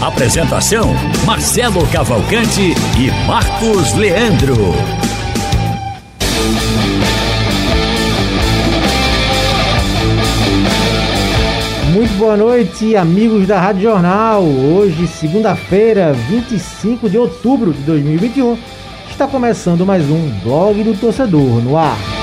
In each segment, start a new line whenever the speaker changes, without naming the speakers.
Apresentação: Marcelo Cavalcante e Marcos Leandro.
Muito boa noite, amigos da Rádio Jornal. Hoje, segunda-feira, 25 de outubro de 2021, está começando mais um Blog do Torcedor no ar.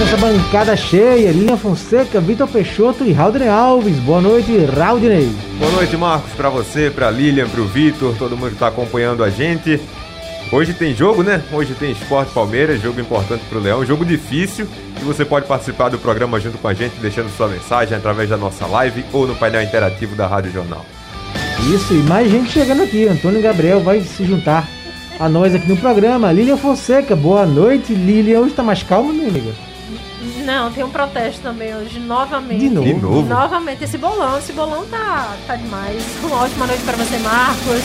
Nossa bancada cheia, Lilian Fonseca, Vitor Peixoto e Raudney Alves. Boa noite, Raudney.
Boa noite, Marcos, para você, para Lilian, para o Vitor, todo mundo que está acompanhando a gente. Hoje tem jogo, né? Hoje tem Esporte Palmeiras, jogo importante para o Leão, jogo difícil. E você pode participar do programa junto com a gente, deixando sua mensagem através da nossa live ou no painel interativo da Rádio Jornal.
Isso, e mais gente chegando aqui. Antônio Gabriel vai se juntar a nós aqui no programa. Lilian Fonseca, boa noite, Lilian. Hoje tá mais calma, minha amiga?
Não, tem um protesto também hoje, novamente.
De novo?
De novo?
Novamente, esse bolão, esse bolão tá, tá demais. Uma ótima noite para você, Marcos.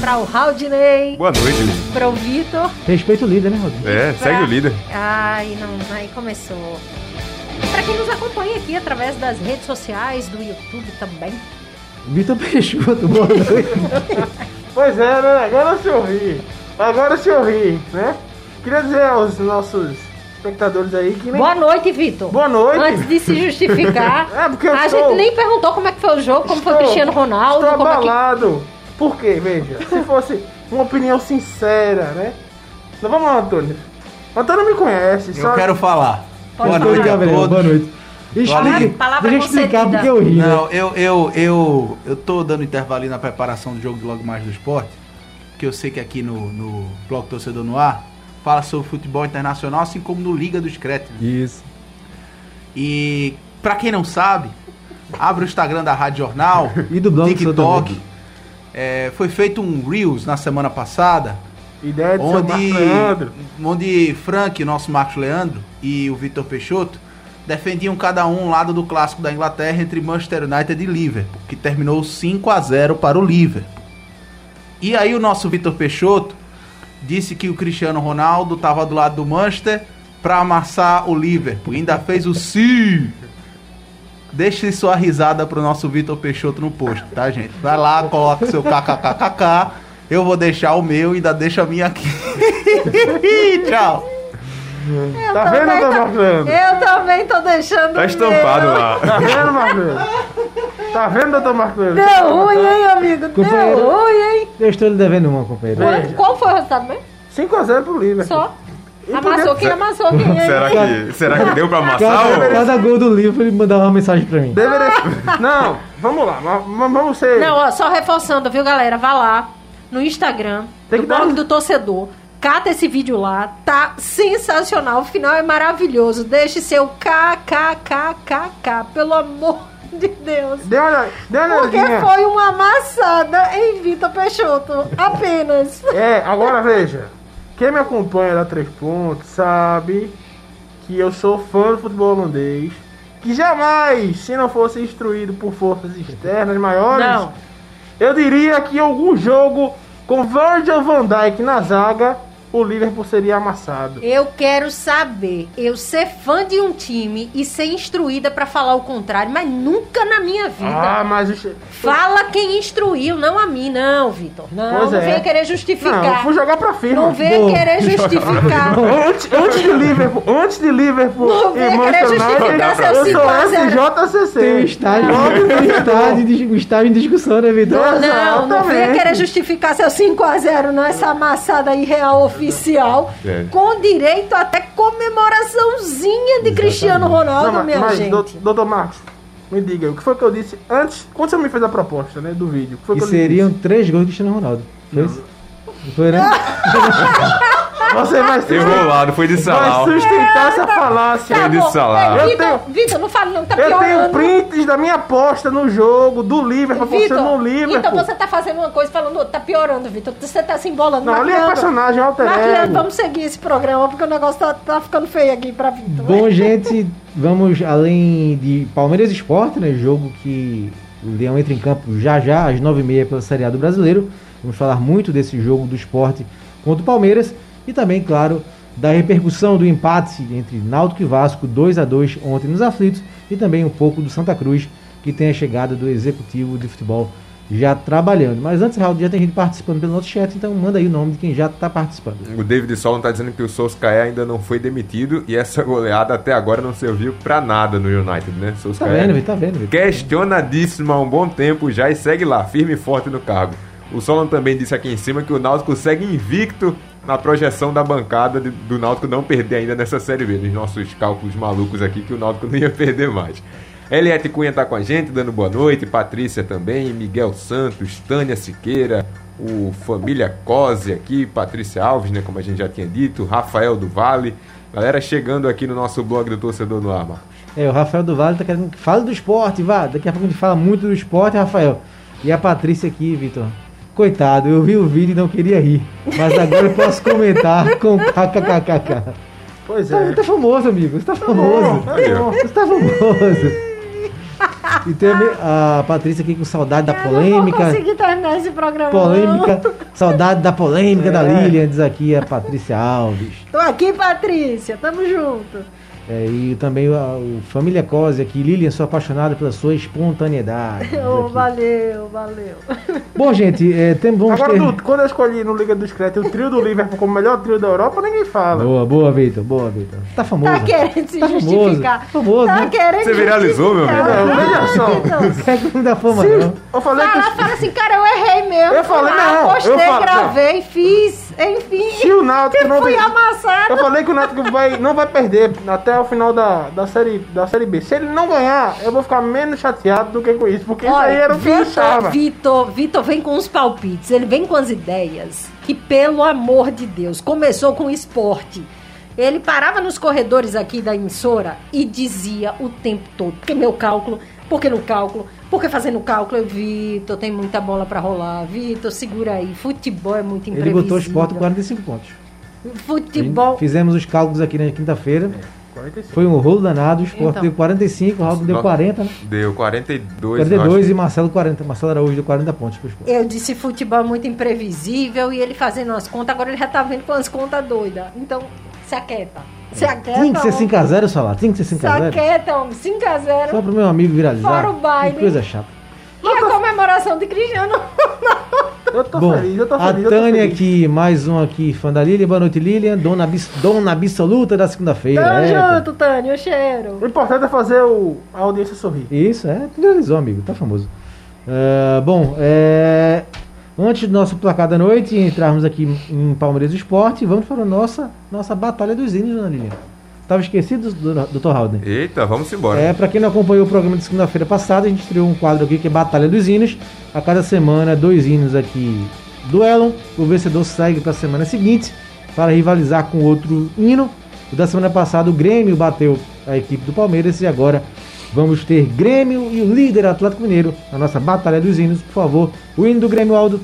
Para o Raudney.
Boa noite, Lilian.
Para o Vitor.
Respeito o líder, né, Rodrigo?
É,
pra-
segue o líder.
Ai, não, aí começou. Para quem nos acompanha aqui através das redes sociais, do YouTube também.
Vitor Peixoto, boa noite.
Pois é, né? Agora se ouvi. Agora se ouvi, né? Queria dizer aos nossos espectadores aí que nem...
Boa noite, Vitor.
Boa noite.
Antes de se justificar,
É, porque eu
a
estou-
gente nem perguntou como é que foi o jogo, como foi o
Estou-
Cristiano Ronaldo,
Estou
como é que
abalado. Por quê? Veja, se fosse uma opinião sincera, né? Então vamos lá, Antônio. Antônio me conhece.
Eu
só-
quero falar.
Pode
boa
falar.
noite a todos.
boa noite. Explique,
Palavra
deixa eu explicar porque eu ri, né?
Não, eu, eu, eu, eu tô dando intervalo ali na preparação do jogo do Logo Mais do Esporte, porque eu sei que aqui no, no Bloco Torcedor no Ar fala sobre futebol internacional, assim como no Liga dos Créditos.
Isso.
E pra quem não sabe, abre o Instagram da Rádio Jornal
E do blog do
TikTok. É, foi feito um Reels na semana passada,
Ideia de
onde,
Leandro.
onde Frank, nosso Marcos Leandro, e o Vitor Peixoto defendiam cada um um lado do clássico da Inglaterra entre Manchester United e Liverpool, que terminou 5 a 0 para o Liverpool. E aí o nosso Vitor Peixoto disse que o Cristiano Ronaldo estava do lado do Manchester para amassar o Liverpool. Ainda fez o sim. Deixe sua risada pro nosso Vitor Peixoto no post, tá, gente? Vai lá, coloca seu kkkk. Eu vou deixar o meu e ainda deixa a minha aqui. Tchau.
Tá vendo,
também
doutor
tô-
Marco Leandro?
Eu também tô deixando.
Tá estampado
meu.
lá.
Tá vendo, Marco Leandro? Tá vendo, doutor Marco Leandro?
Deu ruim, hein, amigo?
Companheiro.
Deu ruim, hein?
Eu estou lhe devendo uma, companheiro.
Qual, qual foi o resultado mesmo?
5x0 pro Liverpool.
Só?
E
Amassou quem amassou quem? hein?
Será que, será que deu pra amassar?
Cada,
ou-
cada gol do livro ele mandava uma mensagem pra mim.
Deveria... Não, vamos lá. Vamos ser...
Não, ó, só reforçando, viu, galera? Vá lá no Instagram
Tem
do
que dar
blog
um-
do torcedor. Cata esse vídeo lá, tá sensacional. O final é maravilhoso. Deixe seu kkkk, pelo amor de Deus.
Dê uma
Porque
olhadinha.
foi uma amassada em Vitor Peixoto. Apenas.
É, agora veja. Quem me acompanha da Três Pontos sabe que eu sou fã do futebol holandês. Que jamais, se não fosse instruído por forças externas maiores,
Não.
eu diria que algum jogo com Virgil van Dijk na zaga, o Liverpool seria amassado.
Eu quero saber, eu ser fã de um time e ser instruída pra falar o contrário, mas nunca na minha vida.
Ah, mas o
Fala quem instruiu, não a mim, não, Vitor. Não,
Pois
não
é.
venha querer
não, eu
justificar.
fui jogar pra firma.
Não venha
Boa.
querer justificar.
Antes, antes de Liverpool, antes de Liverpool
Não venha querer justificar seu
eu
5
sou
a 0.
SJCC.
Tem um estágio,
Logo
tem um
Liverpool.
estágio, em dis- estágio em discussão, né, Vitor?
Não.
Não, não venha querer justificar seu 5x0 nessa amassada aí real oficial.
É.
Com direito até comemoraçãozinha de Cristiano Ronaldo,
Não,
minha
mas,
gente.
dou- doutor Marcos, me diga, o que foi que eu disse antes, quando você me fez a proposta, né, do vídeo? Que foi que
seriam
disse?
três gols do Cristiano Ronaldo. Foi? Não foi, né?
Você vai sustentar,
Enrolado, foi de
vai
Salau.
sustentar essa falácia.
Foi de.
Ei,
Eu
Vitor,
tenho-
Vitor, não fale não, tá
Eu tenho prints da minha aposta no jogo do Liverpool, você
Vitor,
no Liverpool.
então você tá fazendo uma coisa falando outra, tá piorando, Vitor. Você tá se embolando.
Não, ali é personagem, é alter ego.
vamos seguir esse programa, porque o negócio tá, tá ficando feio aqui pra Vitor.
Bom, gente, vamos além de Palmeiras e Sport, né? Jogo que o Leão entra em campo já já, às 9h30 pela Série A do Brasileiro. Vamos falar muito desse jogo do esporte contra o Palmeiras. E também, claro, da repercussão do empate entre Náutico e Vasco, 2 a 2 ontem nos aflitos. E também um pouco do Santa Cruz, que tem a chegada do executivo de futebol já trabalhando. Mas antes, Raul, já tem gente participando pelo nosso chat, então manda aí o nome de quem já está participando.
O David Solon tá dizendo que o Solskjaer ainda não foi demitido e essa goleada até agora não serviu pra nada no United, né?
Tá
Solskjaer
vendo, Vitor? Tá vendo,
questionadíssimo há um bom tempo já e segue lá, firme e forte no cargo. O Solon também disse aqui em cima que o Náutico segue invicto na projeção da bancada de- do Náutico não perder ainda nessa Série B. Nos nossos cálculos malucos aqui que o Náutico não ia perder mais. Eliette Cunha tá com a gente, dando boa noite. Patrícia também, Miguel Santos, Tânia Siqueira, o Família Cose aqui, Patrícia Alves, né, como a gente já tinha dito, Rafael do Vale. Galera chegando aqui no nosso blog do Torcedor no Ar, Marcos.
É, o Rafael do Vale tá querendo que fale do esporte, vá. Daqui a pouco a gente fala muito do esporte, Rafael. E a Patrícia aqui, Vitor. Coitado, eu vi o vídeo e não queria rir. Mas agora eu posso comentar com kkkk.
Pois
tá,
é.
você tá famoso, amigo. Você tá famoso.
Tá bom.
Você tá famoso. E tem a Patrícia aqui com saudade da
Eu não
polêmica.
conseguir terminar esse programa.
Polêmica. Saudade da polêmica da
É.
Lilian, diz aqui a Patrícia Alves.
Tô aqui, Patrícia. Tamo junto.
É, e também o, o Família Cose aqui. Lilian, sou apaixonada pela sua espontaneidade.
Oh,
aqui.
valeu, valeu.
Bom, gente, é, tem, vamos
Agora,
ter...
Dudu, quando eu escolhi no Liga dos Créditos o trio do Liverpool como o melhor trio da Europa, ninguém fala.
Boa, boa, Vitor. Boa, Vitor. Tá famoso.
Tá querendo se
Tá
justificar.
Famoso,
tá
né?
querendo
Você viralizou, meu amigo?
Não, veja só.
Quer que não dá fama, não.
eu falei que
Fala, assim, cara, eu errei mesmo.
Eu falei,
lá,
não,
Postei,
eu falo-
gravei, fiz, enfim.
se o Náutico não
Fui
vem-
amassado.
Eu falei que o Náutico vai, não vai perder até o final da, da, série, da série B. Se ele não ganhar, eu vou ficar menos chateado do que com isso, porque isso aí era o que
Vitor,
deixava.
Vitor, Vitor vem com os palpites, ele vem com as ideias que, pelo amor de Deus, começou com esporte. Ele parava nos corredores aqui da emissora e dizia o tempo todo, porque meu cálculo, porque no cálculo, porque fazendo cálculo, eu, Vitor, tem muita bola pra rolar, Vitor, segura aí, futebol é muito
Ele
imprevisível.
botou o esporte com 45 pontos.
Futebol,
Fizemos os cálculos aqui na quinta-feira.
45.
Foi um rolo danado. O esporte
Então.
deu 45, o Raul deu
Não.
40, né?
Deu 42.
42
eu
e Marcelo 40. Marcelo Araújo deu 40 pontos pro esporte.
eu disse futebol é muito imprevisível e ele fazendo as contas, agora ele já tá vendo com as contas doidas. Então, se aquieta. Se aquieta.
Tinha que ser
homem.
5x0, Salah. Tinha que ser
Se
5x0.
aquieta, homem. 5x0.
Só pro meu amigo viralizar.
Fora o baile.
Que coisa chata.
E a comemoração de Cristiano
Eu tô
Bom,
feliz, eu tô
a
feliz. eu tô
Tânia
feliz.
aqui, mais um aqui, fã da Lilian. Boa noite, Lilian. Dona, abs- dona absoluta da segunda-feira.
Tamo
É, tá.
junto, Tânia, o cheiro.
O importante é fazer o, a audiência sorrir.
Isso, é, viralizou, amigo, tá famoso. É, bom, é, antes do nosso placar da noite, entrarmos aqui em Palmeiras Esporte, vamos para a nossa, nossa Batalha dos Hinos, dona Lilian. Tava esquecido, Dr. Halden?
Eita, vamos embora.
É, pra quem não acompanhou o programa de segunda-feira passada, a gente estreou um quadro aqui que é Batalha dos Hinos. A cada semana, dois hinos aqui duelam. O vencedor segue para a semana seguinte para rivalizar com outro hino. O da semana passada, o Grêmio bateu a equipe do Palmeiras e agora vamos ter Grêmio e o líder Atlético Mineiro na nossa Batalha dos Hinos. Por favor, o hino do Grêmio Aldo.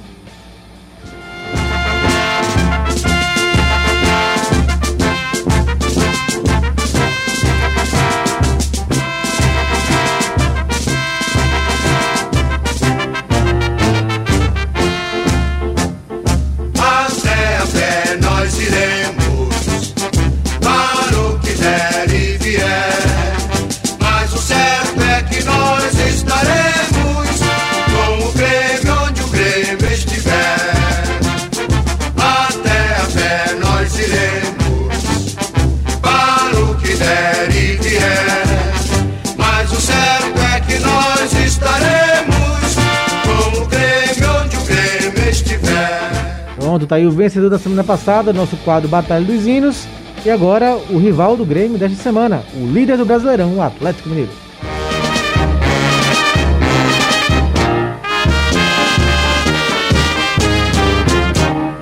Vencedor da semana passada, nosso quadro Batalha dos Hinos. E agora o rival do Grêmio desta semana, o líder do Brasileirão, o Atlético Mineiro.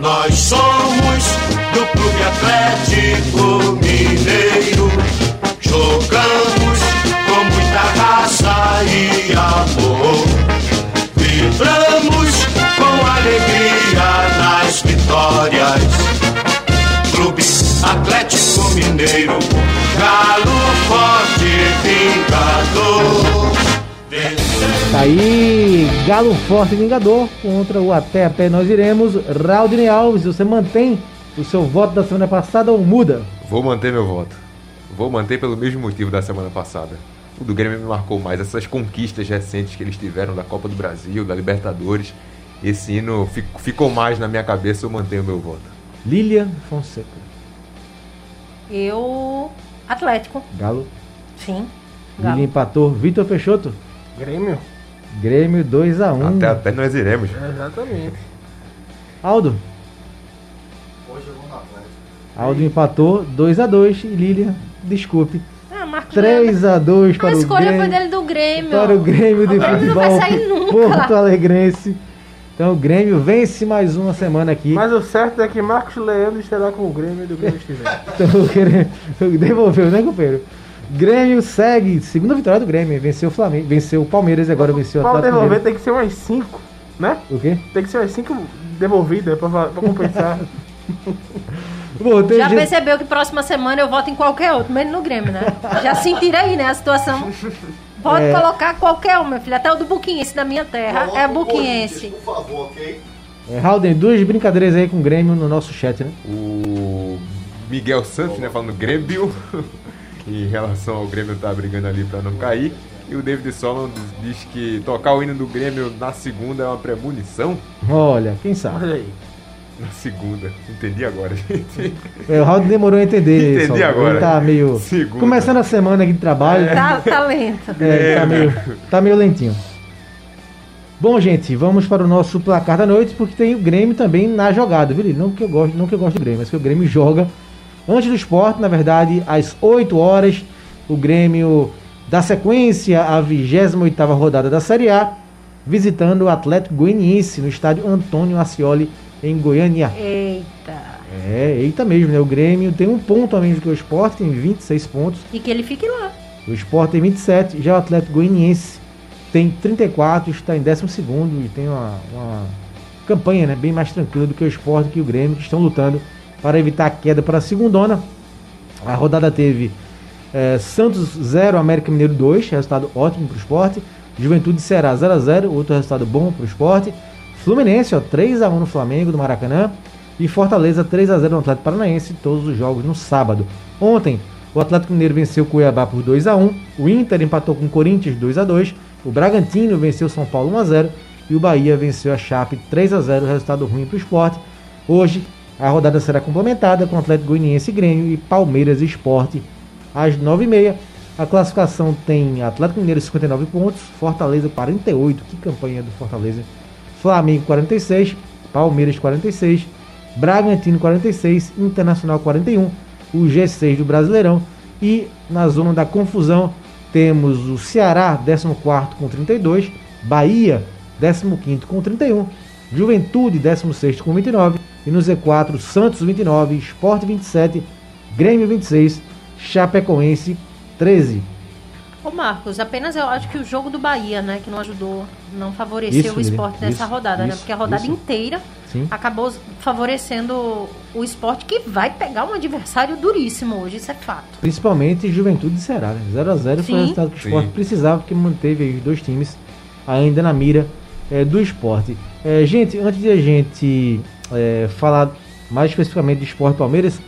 Nós somos do Clube Atlético vitórias. Clube Atlético Mineiro, galo forte vingador.
Tá aí, Galo Forte Vingador contra o Até a Pé Nós Iremos. Raudine Alves, você mantém o seu voto da semana passada ou muda?
Vou manter meu voto. Vou manter pelo mesmo motivo da semana passada. O do Grêmio me marcou mais. Essas conquistas recentes que eles tiveram da Copa do Brasil, da Libertadores. Esse hino fi- ficou mais na minha cabeça, eu mantenho meu voto.
Lilian Fonseca.
Eu. Atlético.
Galo.
Sim.
Lilian
Galo.
empatou. Vitor Peixoto.
Grêmio.
Grêmio 2x1.
Até, até nós iremos.
Exatamente.
Aldo. Aldo empatou 2x2 e Lilian, desculpe.
Ah, Marcos Leandro.
3x2 para
A
o
escolha
Grêmio.
foi dele do Grêmio.
Para o Grêmio de
O Grêmio não
futebol
vai sair nunca.
Porto Alegrense. Então o Grêmio vence mais uma semana aqui.
Mas o certo é que Marcos Leandro estará com o Grêmio e do Grêmio estiver.
Então devolveu, né, companheiro? Grêmio segue, segunda vitória do Grêmio, venceu o Flamengo, venceu o Palmeiras e agora venceu o
Para
Atlético
devolver
Mineiro.
tem que ser umas 5, né?
O quê?
Tem que ser umas 5 devolvidas pra compensar.
Bom, tem
Já
gente-
percebeu que próxima semana eu voto em qualquer outro, menos no Grêmio, né? Já sentiram aí, né, a situação. Pode
É.
colocar qualquer um, meu filho. Até o do Buquinhense da minha terra é buquinhense.
Por favor, ok?
É, Halden, duas brincadeiras aí com o Grêmio no nosso chat, né?
O Miguel Santos, né, falando Grêmio, em relação ao Grêmio tá brigando ali pra não cair. E o David Solon diz que tocar o hino do Grêmio na segunda é uma premonição.
Olha, quem sabe.
Olha aí.
Na segunda. Entendi agora, gente.
É, o Halden demorou a entender.
Entendi
só.
agora.
Ele tá meio.
Segunda.
Começando a semana aqui de trabalho.
Tá, tá lento.
É, tá, meio, tá meio lentinho. Bom, gente, vamos para o nosso placar da noite, porque tem o Grêmio também na jogada, viu? Lili? Não que eu gosto, não que eu gosto do Grêmio, mas que o Grêmio joga antes do esporte, na verdade, às 8 horas. O Grêmio dá sequência à 28 rodada da Série A, visitando o Atlético Goianiense no estádio Antônio Ascioli, em Goiânia.
Eita.
É, eita mesmo, né? O Grêmio tem um ponto a menos que o esporte, tem 26 pontos.
E que ele fique lá.
O Sport tem 27, já o Atlético Goianiense tem 34, está em 12 e tem uma, uma campanha né, bem mais tranquila do que o Sport e o Grêmio, que estão lutando para evitar a queda para a segundona. A rodada teve eh, Santos 0, América Mineiro 2, resultado ótimo para o Sport. Juventude Ceará 0 a 0 outro resultado bom para o Sport. Fluminense, ó, 3 a 1 no Flamengo do Maracanã. E Fortaleza 3 a 0 no Atlético Paranaense, todos os jogos no sábado. Ontem, o Atlético Mineiro venceu o Cuiabá por 2 a 1 o Inter empatou com o Corinthians 2 a 2 o Bragantino venceu o São Paulo 1 a 0 e o Bahia venceu a Chape 3 a 0 resultado ruim para o esporte. Hoje, a rodada será complementada com Atlético Goianiense Grêmio e Palmeiras Esporte às 9h30. A classificação tem Atlético Mineiro 59 pontos, Fortaleza 48, que campanha do Fortaleza. Flamengo 46, Palmeiras 46, Bragantino 46, Internacional 41, o G6 do Brasileirão e na zona da confusão temos o Ceará 14 com 32, Bahia 15 com 31, Juventude 16 com 29 e no Z4 Santos 29, Sport 27, Grêmio 26, Chapecoense 13.
Ô Marcos, apenas eu acho que o jogo do Bahia, né, que não ajudou, não favoreceu
Isso,
o esporte nessa
isso,
rodada, né?
isso,
Porque a rodada
isso.
inteira
Sim.
acabou favorecendo o esporte que vai pegar um adversário duríssimo hoje, isso é fato.
Principalmente Juventude e Ceará, né? 0x0 foi o resultado que o esporte
Sim.
precisava, porque manteve aí os dois times ainda na mira eh, do esporte. Eh, gente, antes de a gente eh, falar mais especificamente do esporte Palmeiras,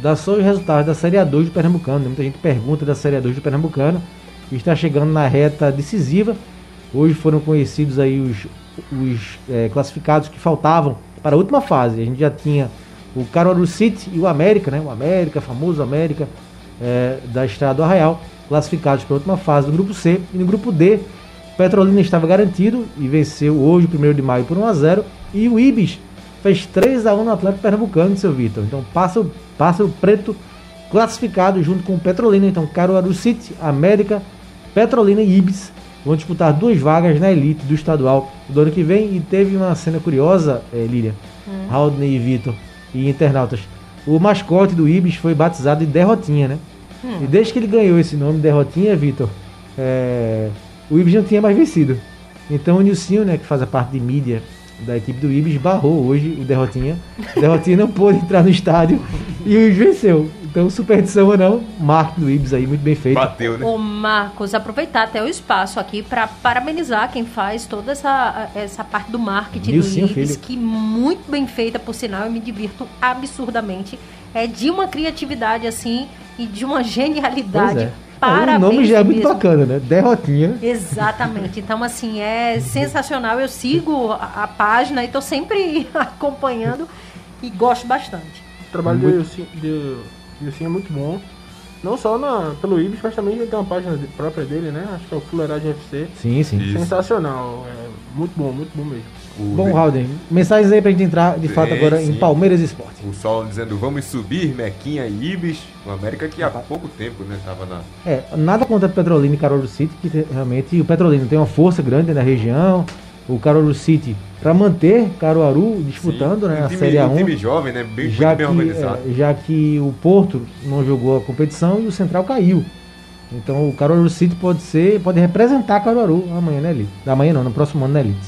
dá só os resultados da Série A2 do Pernambucano. né? Muita gente pergunta da Série A2 do Pernambucano. Está chegando na reta decisiva. Hoje foram conhecidos aí os, os eh, classificados que faltavam para a última fase. A gente já tinha o Caruaru City e o América, né? O América, famoso América eh, da Estrada do Arraial, classificados para a última fase do grupo C. E no grupo D, Petrolina estava garantido e venceu hoje, 1 de maio, por 1 a 0 E o Ibis fez 3 a 1 no Atlético Pernambucano, seu Vitor. Então passa o, passa o preto classificado junto com o Petrolina. Então Caruaru City, América, Petrolina e Ibis vão disputar duas vagas na elite do estadual do ano que vem. E teve uma cena curiosa, eh, Lilian, Haldney e Vitor e internautas. o mascote do Ibis foi batizado de Derrotinha, né? E desde que ele ganhou esse nome, Derrotinha, Vitor, é, o Ibis não tinha mais vencido. Então o Nilcinho, né, que faz a parte de mídia da equipe do Ibis, barrou hoje o Derrotinha. O Derrotinha não pôde entrar no estádio e o Ibis venceu. Então, superstição ou não, marco do Ibis aí, muito bem feito.
Bateu, né?
Ô Marcos, aproveitar até o espaço aqui para parabenizar quem faz toda essa, essa parte do marketing
Nilcinho
do Ibis,
Filho.
que muito bem feita, por sinal, eu me divirto absurdamente. É de uma criatividade assim e de uma genialidade. Parabéns
o nome já é muito
mesmo.
bacana, né? Derrotinha.
Exatamente. Então, assim, é sensacional. Eu sigo a, a página e tô sempre acompanhando e gosto bastante.
O trabalho do Ilcinho- do Ilcinho é muito bom. Não só na, pelo Ibis, mas também ele tem uma página de- própria dele, né? Acho que é o Fuleiragem FC.
Sim, sim.
Isso.
Sensacional. É muito bom, muito bom mesmo.
O,
Bom, Rauden, mensagens aí pra gente entrar de fato
Sim,
agora em
sim.
Palmeiras Esporte.
o Sol dizendo vamos subir, Mequinha e Ibis. O América que há pouco tempo, né? Tava na.
É, nada contra o Petrolina e Carolo City, que te- realmente o Petrolina tem uma força grande na região. O Carolo City, para manter Caruaru disputando
Sim,
né,
um
a
time,
Série
Um
A1,
time jovem, né? Bem,
já,
bem
que,
organizado.
é, já que o Porto não jogou a competição e o Central caiu. Então o Caruaru City pode ser, pode representar Caruaru amanhã na Elite. Amanhã não, no próximo ano na Elite.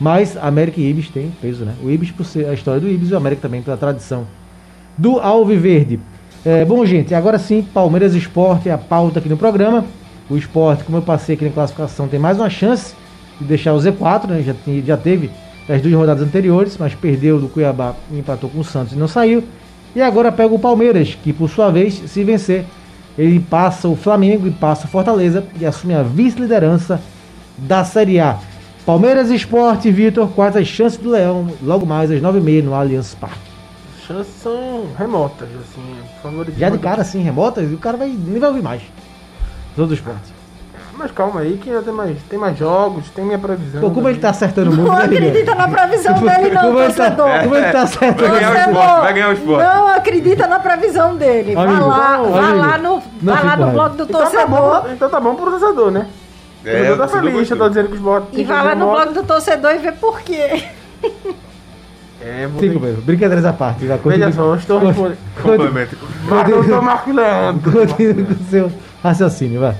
Mas América e Ibis tem peso, né? O Ibis por ser a história do Ibis e o América também pela tradição do Alviverde. É, bom, gente, agora sim, Palmeiras Esporte é a pauta aqui no programa. O esporte, como eu passei aqui na classificação, tem mais uma chance de deixar o Z4, né? Já, já teve as duas rodadas anteriores, mas perdeu do Cuiabá e empatou com o Santos e não saiu. E agora pega o Palmeiras, que por sua vez, se vencer, ele passa o Flamengo e passa o Fortaleza e assume a vice-liderança da Série A. Palmeiras Esporte, Vitor, quais as chances do Leão, logo mais às 9h30 no Allianz Parque.
Chances são remotas, assim. favoritismo
Já de cara assim, remota, o cara vai, nem vai ouvir mais. Todo esporte.
Mas calma aí, que ainda tem mais, tem mais jogos, tem minha previsão.
Pô, como ele tá acertando muito,
Não
né,
acredita na previsão dele, não,
como ele tá,
torcedor.
como ele tá acertando
Vai ganhar o
Torcedor,
esporte, vai ganhar o esporte.
Não acredita na previsão dele. Vá
Amigo,
lá,
não, amigo.
lá no,
Não
vá lá no blog do
Então tá,
torcedor.
bom, então tá bom pro torcedor, né? O
É,
torcedor tá
o torcedor
feliz, eu tô dizendo que os bots
E vá lá no blog do torcedor e vê por quê.
É, vou
Sim,
ter-.
Brincadeiras à parte. Vai,
Veja
continue-
só, eu estou respondendo.
Complemento.
Marcos do Marco Leandro.
Continue com o seu raciocínio, vai.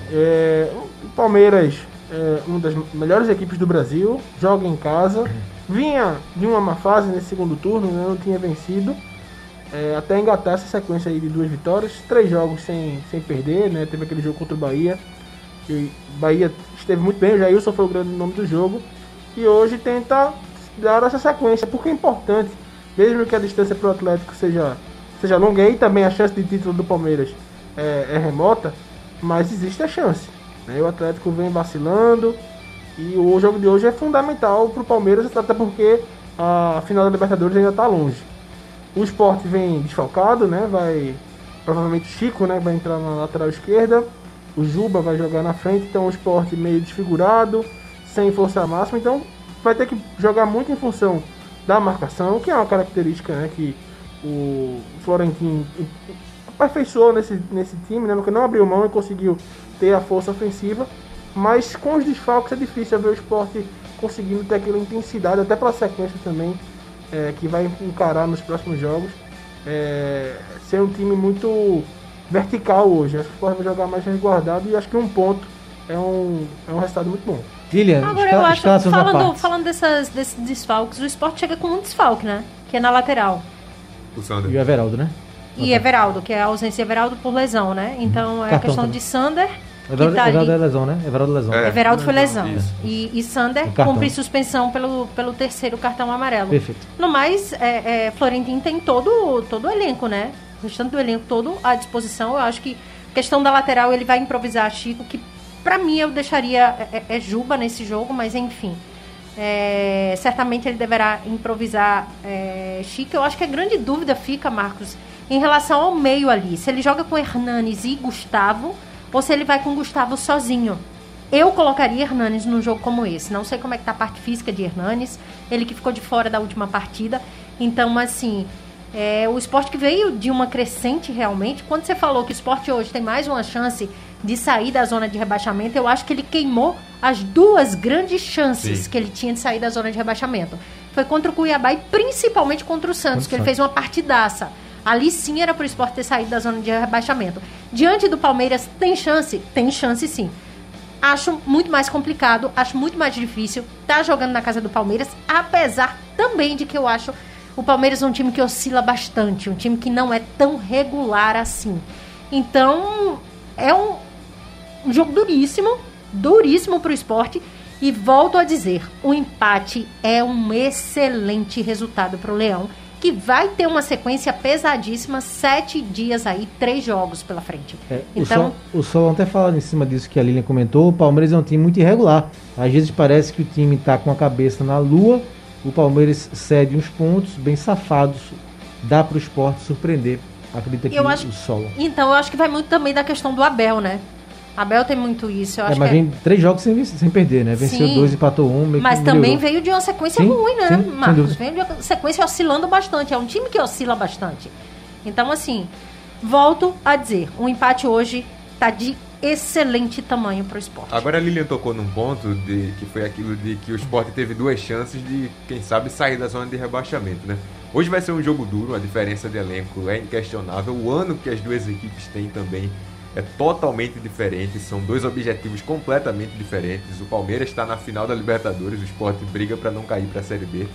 Palmeiras é uma das melhores equipes do Brasil, joga em casa, vinha de uma má fase nesse segundo turno, né, não tinha vencido, é, até engatar essa sequência aí de duas vitórias, três jogos sem, sem perder, né, teve aquele jogo contra o Bahia, o Bahia esteve muito bem, o Jailson foi o grande nome do jogo, e hoje tenta dar essa sequência, porque é importante, mesmo que a distância para o Atlético seja, seja longa, e também a chance de título do Palmeiras é, é remota, mas existe a chance. Né? O Atlético vem vacilando e o jogo de hoje é fundamental para o Palmeiras, até porque a final da Libertadores ainda está longe. O esporte vem desfalcado, né? Vai. Provavelmente Chico né? vai entrar na lateral esquerda. O Juba vai jogar na frente, então o esporte meio desfigurado, sem força máxima, então vai ter que jogar muito em função da marcação, que é uma característica né, que o Florentino aperfeiçoou nesse, nesse time, né? Porque não abriu mão e conseguiu ter a força ofensiva. Mas com os desfalques é difícil ver o esporte conseguindo ter aquela intensidade, até pela sequência também, é, que vai encarar nos próximos jogos. É, ser um time muito vertical hoje. Acho que o esporte vai jogar mais resguardado e acho que um ponto é um, é um resultado muito bom.
Lilian,
Agora eu acho, falando, falando dessas, desses desfalques, o esporte chega com um desfalque, né? Que é na lateral.
O
E
Sander.
o Everaldo, né?
E Everaldo, que é a ausência de Everaldo por lesão, né? Então é a
Cartão
questão
também.
de Sander,
Everaldo,
tá
Everaldo é
ali.
lesão, né? Everaldo é lesão.
É.
Everaldo foi lesão. E, e Sander cumpre suspensão pelo, pelo terceiro cartão amarelo.
Perfeito.
No mais, é, é, Florentino tem todo, todo o elenco, né? O restante do elenco todo à disposição. Eu acho que questão da lateral ele vai improvisar Chico, que pra mim eu deixaria é, é Juba nesse jogo, mas enfim. É, certamente ele deverá improvisar é, Chico. Eu acho que a grande dúvida fica, Marcos, em relação ao meio ali. Se ele joga com Hernanes e Gustavo, ou se ele vai com Gustavo sozinho. Eu colocaria Hernanes num jogo como esse. Não sei como é que tá a parte física de Hernanes. Ele que ficou de fora da última partida. Então, assim, é, o esporte que veio de uma crescente realmente. Quando você falou que o esporte hoje tem mais uma chance de sair da zona de rebaixamento, eu acho que ele queimou as duas grandes chances
Sim.
que ele tinha de sair da zona de rebaixamento. Foi contra o Cuiabá e principalmente contra o Santos,
o
que ele fez uma partidaça. Ali sim era pro esporte ter saído da zona de rebaixamento. Diante do Palmeiras, tem chance? Tem chance sim. Acho muito mais complicado, acho muito mais difícil tá jogando na casa do Palmeiras, apesar também de que eu acho o Palmeiras um time que oscila bastante, um time que não é tão regular assim. Então, é um, um jogo duríssimo, duríssimo pro esporte. E volto a dizer, o empate é um excelente resultado pro Leão, que vai ter uma sequência pesadíssima, sete dias aí, três jogos pela frente.
É,
então,
o, Sol, até falando em cima disso que a Lilian comentou, o Palmeiras é um time muito irregular. Às vezes parece que o time está com a cabeça na lua, o Palmeiras cede uns pontos bem safados, dá para o esporte surpreender. Acredita que
Eu acho-
o Sol.
então eu acho que vai muito também da questão do Abel, né? Abel tem muito isso, eu
É,
acho
mas
que é-
vem três jogos sem, sem perder, né? Venceu
Sim.
dois, empatou um. meio que
Mas também veio de uma sequência
Sim,
ruim, né,
sim,
Marcos? Veio de uma sequência oscilando bastante. É um time que oscila bastante. Então, assim, volto a dizer, o empate hoje tá de excelente tamanho pro esporte.
Agora a Lilian tocou num ponto de que foi aquilo de que o Sport teve duas chances de, quem sabe, sair da zona de rebaixamento, né? Hoje vai ser um jogo duro, a diferença de elenco é inquestionável. O ano que as duas equipes têm também é totalmente diferente, são dois objetivos completamente diferentes. O Palmeiras está na final da Libertadores, o Sport briga para não cair para a Série B.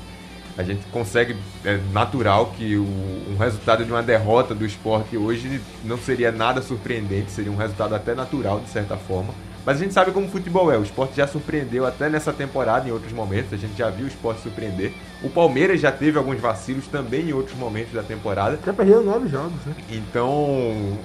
A gente consegue, é natural que o, um resultado de uma derrota do esporte hoje não seria nada surpreendente, seria um resultado até natural, de certa forma. Mas a gente sabe como o futebol é, o esporte já surpreendeu até nessa temporada em outros momentos, a gente já viu o esporte surpreender. O Palmeiras já teve alguns vacilos também em outros momentos da temporada.
Já perdeu nove jogos, né?
Então,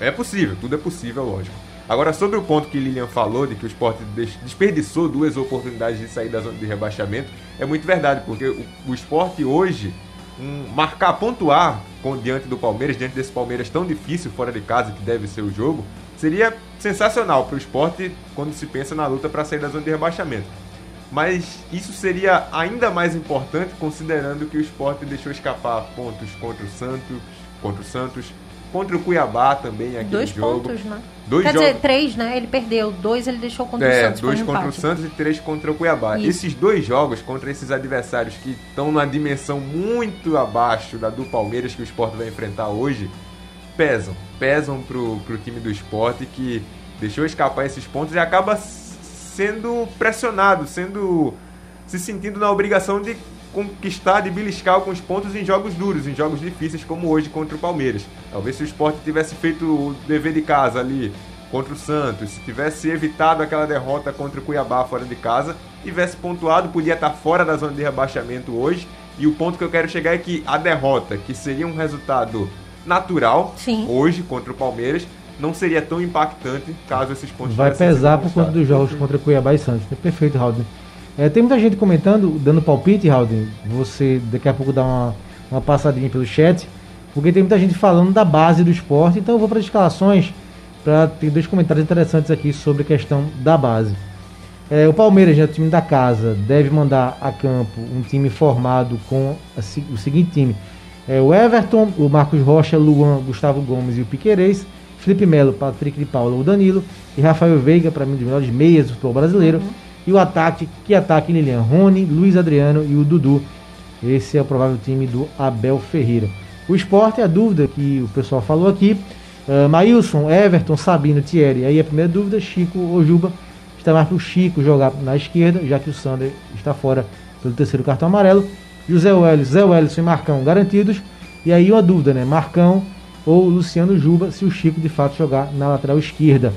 é possível, tudo é possível, lógico. Agora, sobre o ponto que Lilian falou, de que o esporte des- desperdiçou duas oportunidades de sair da zona de rebaixamento, é muito verdade, porque o, o esporte hoje, um, marcar, pontuar com, diante do Palmeiras, diante desse Palmeiras tão difícil fora de casa, que deve ser o jogo, seria sensacional para o esporte quando se pensa na luta para sair da zona de rebaixamento. Mas isso seria ainda mais importante considerando que o esporte deixou escapar pontos contra o Santos, contra o Santos, contra o Cuiabá também aquele
Dois
jogo.
pontos, né?
Dois
Quer
jogos.
dizer, três, né? Ele perdeu. Dois ele deixou contra o
É,
Santos. foi
dois
um
contra
empate.
o Santos e três contra o Cuiabá.
Isso.
Esses dois jogos contra esses adversários que estão numa dimensão muito abaixo da do Palmeiras que o Sport vai enfrentar hoje, pesam. Pesam pro, pro time do esporte que deixou escapar esses pontos e acaba sendo pressionado, sendo se sentindo na obrigação de conquistar, de beliscar alguns pontos em jogos duros, em jogos difíceis como hoje contra o Palmeiras. Talvez se o Sport tivesse feito o dever de casa ali contra o Santos, se tivesse evitado aquela derrota contra o Cuiabá fora de casa, tivesse pontuado, podia estar fora da zona de rebaixamento hoje. E o ponto que eu quero chegar é que a derrota, que seria um resultado natural
Sim.
hoje contra o Palmeiras, não seria tão impactante caso esses pontos
Vai pesar por conta dos jogos contra Cuiabá e Santos. É perfeito, Raul. É, tem muita gente comentando, dando palpite, Raul. Você daqui a pouco dá uma, uma passadinha pelo chat, porque tem muita gente falando da base do esporte. Então eu vou para as escalações para ter dois comentários interessantes aqui sobre a questão da base. É, o Palmeiras, né, o time da casa, deve mandar a campo um time formado com a o seguinte time: é, o Everton, o Marcos Rocha, Luan, Gustavo Gomes e o Piquerez, Felipe Melo, Patrick de Paula, o Danilo e Rafael Veiga, para mim, um dos melhores meias do futebol brasileiro. E o ataque, que ataque Lilian Rony, Luiz Adriano e o Dudu. Esse é o provável time do Abel Ferreira. O esporte é a dúvida que o pessoal falou aqui. Uh, Maílson, Everton, Sabino, Thierry. Aí a primeira dúvida, Chico ou Juba. Está mais para o Chico jogar na esquerda, já que o Sander está fora pelo terceiro cartão amarelo. José Welles, Zé Wellison e Marcão garantidos. E aí uma dúvida, né? Marcão ou Luciano Juba, se o Chico de fato jogar na lateral esquerda.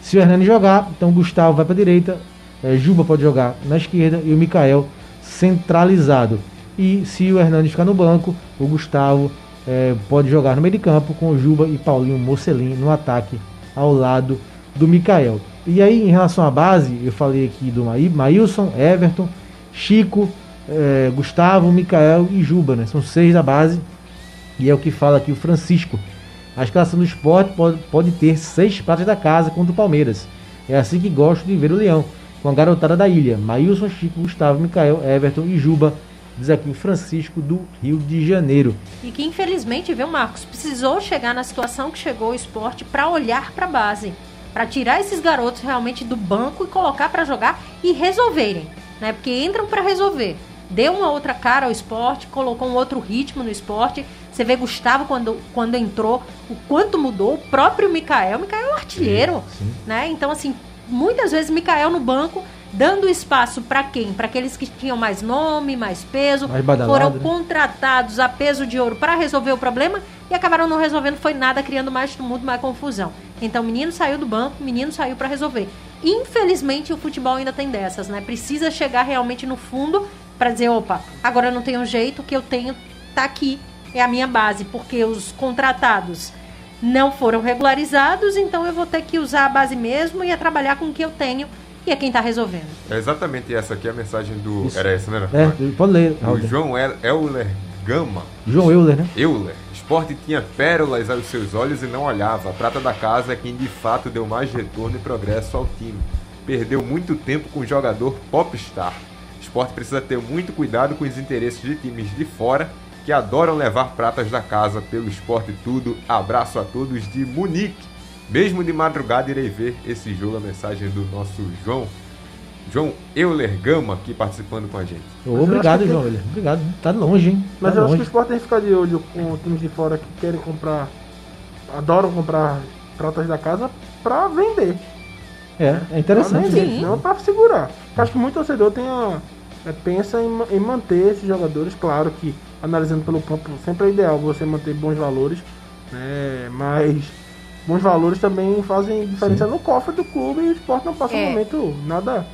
Se o Hernani jogar, então Gustavo vai para a direita, eh, Juba pode jogar na esquerda e o Mikael centralizado. E se o Hernani ficar no banco, o Gustavo eh, pode jogar no meio de campo com o Juba e Paulinho Mocelin no ataque ao lado do Mikael. E aí, em relação à base, eu falei aqui do Maí- Maílson, Everton, Chico, eh, Gustavo, Mikael e Juba, né? São seis da base. E é o que fala aqui o Francisco. A escalação do esporte pode, pode ter seis pratas da casa contra o Palmeiras. É assim que gosto de ver o Leão, com a garotada da ilha. Maílson, Chico, Gustavo, Mikael, Everton e Juba. Diz aqui o Francisco do Rio de Janeiro.
E que infelizmente, viu, Marcos, precisou chegar na situação que chegou o esporte para olhar para a base, para tirar esses garotos realmente do banco e colocar para jogar e resolverem, né? Porque entram para resolver. Deu uma outra cara ao esporte, colocou um outro ritmo no esporte, Você vê Gustavo quando, quando entrou, o quanto mudou, o próprio Mikael, Mikael é um artilheiro, né? Então, assim, muitas vezes Mikael no banco dando espaço para quem? Para aqueles que tinham mais nome, mais peso,
Mais badalado,
foram
né?
contratados a peso de ouro para resolver o problema e acabaram não resolvendo foi nada, criando mais tumulto, mais confusão. Então, o menino saiu do banco, o menino saiu para resolver. Infelizmente, o futebol ainda tem dessas, né? Precisa chegar realmente no fundo para dizer, opa, agora eu não tenho jeito, o que eu tenho tá aqui, é a minha base, porque os contratados não foram regularizados, então eu vou ter que usar a base mesmo e é trabalhar com o que eu tenho e é quem tá resolvendo.
É exatamente essa aqui a mensagem do.
Isso.
Era essa, né?
É, pode ler,
O. João Euler Gama.
João Euler, né?
Euler. Esporte tinha pérolas aos seus olhos e não olhava. A prata da casa é quem de fato deu mais retorno e progresso ao time. Perdeu muito tempo com o jogador popstar. Esporte precisa ter muito cuidado com os interesses de times de fora que adoram levar pratas da casa pelo esporte tudo. Abraço a todos de Munique. Mesmo de madrugada irei ver esse jogo, a mensagem do nosso João. João Euler Gama aqui participando com a gente.
Obrigado, João Euler. Obrigado. Tá longe, hein?
Mas
tá
eu acho que o
longe.
esporte tem que ficar de olho com times de fora que querem comprar, adoram comprar pratas da casa pra vender.
É, é interessante.
Pra vender, não pra segurar. Eu acho que muito torcedor tem a, é, pensa em, em manter esses jogadores, claro que analisando pelo campo sempre é ideal você manter bons valores, né? Mas bons valores também fazem diferença no cofre do clube e o esporte não passa um
É.
momento nada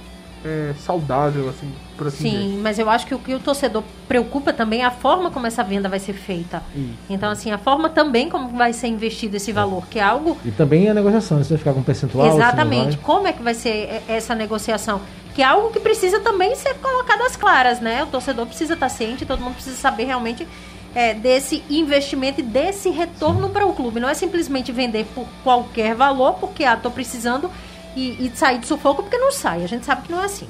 é, saudável, assim, por assim dizer.
Sim, mas eu acho que o que o torcedor preocupa também é a forma como essa venda vai ser feita.
Isso.
Então, assim, a forma também como vai ser investido esse valor, que é algo
E também a negociação, se vai ficar com um percentual.
Exatamente. Como é que vai ser essa negociação? Que é algo que precisa também ser colocado às claras, né? O torcedor precisa estar ciente, todo mundo precisa saber realmente é, desse investimento e desse retorno para o clube. Não é simplesmente vender por qualquer valor, porque, ah, tô precisando e, e sair de sufoco, porque não sai. A gente sabe que não é assim.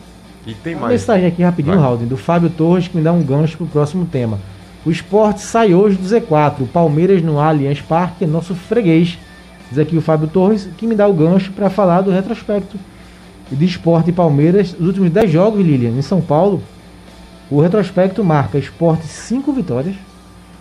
E tem
Uma
mais.
mensagem aqui rapidinho. Raul, do Fábio Torres, que me dá um gancho pro próximo tema. O esporte sai hoje do Z4. O Palmeiras no Allianz Parque é nosso freguês. Diz aqui o Fábio Torres, que me dá o gancho para falar do retrospecto e de esporte e Palmeiras. Os últimos 10 jogos, Lilian, em São Paulo, o retrospecto marca esporte 5 vitórias,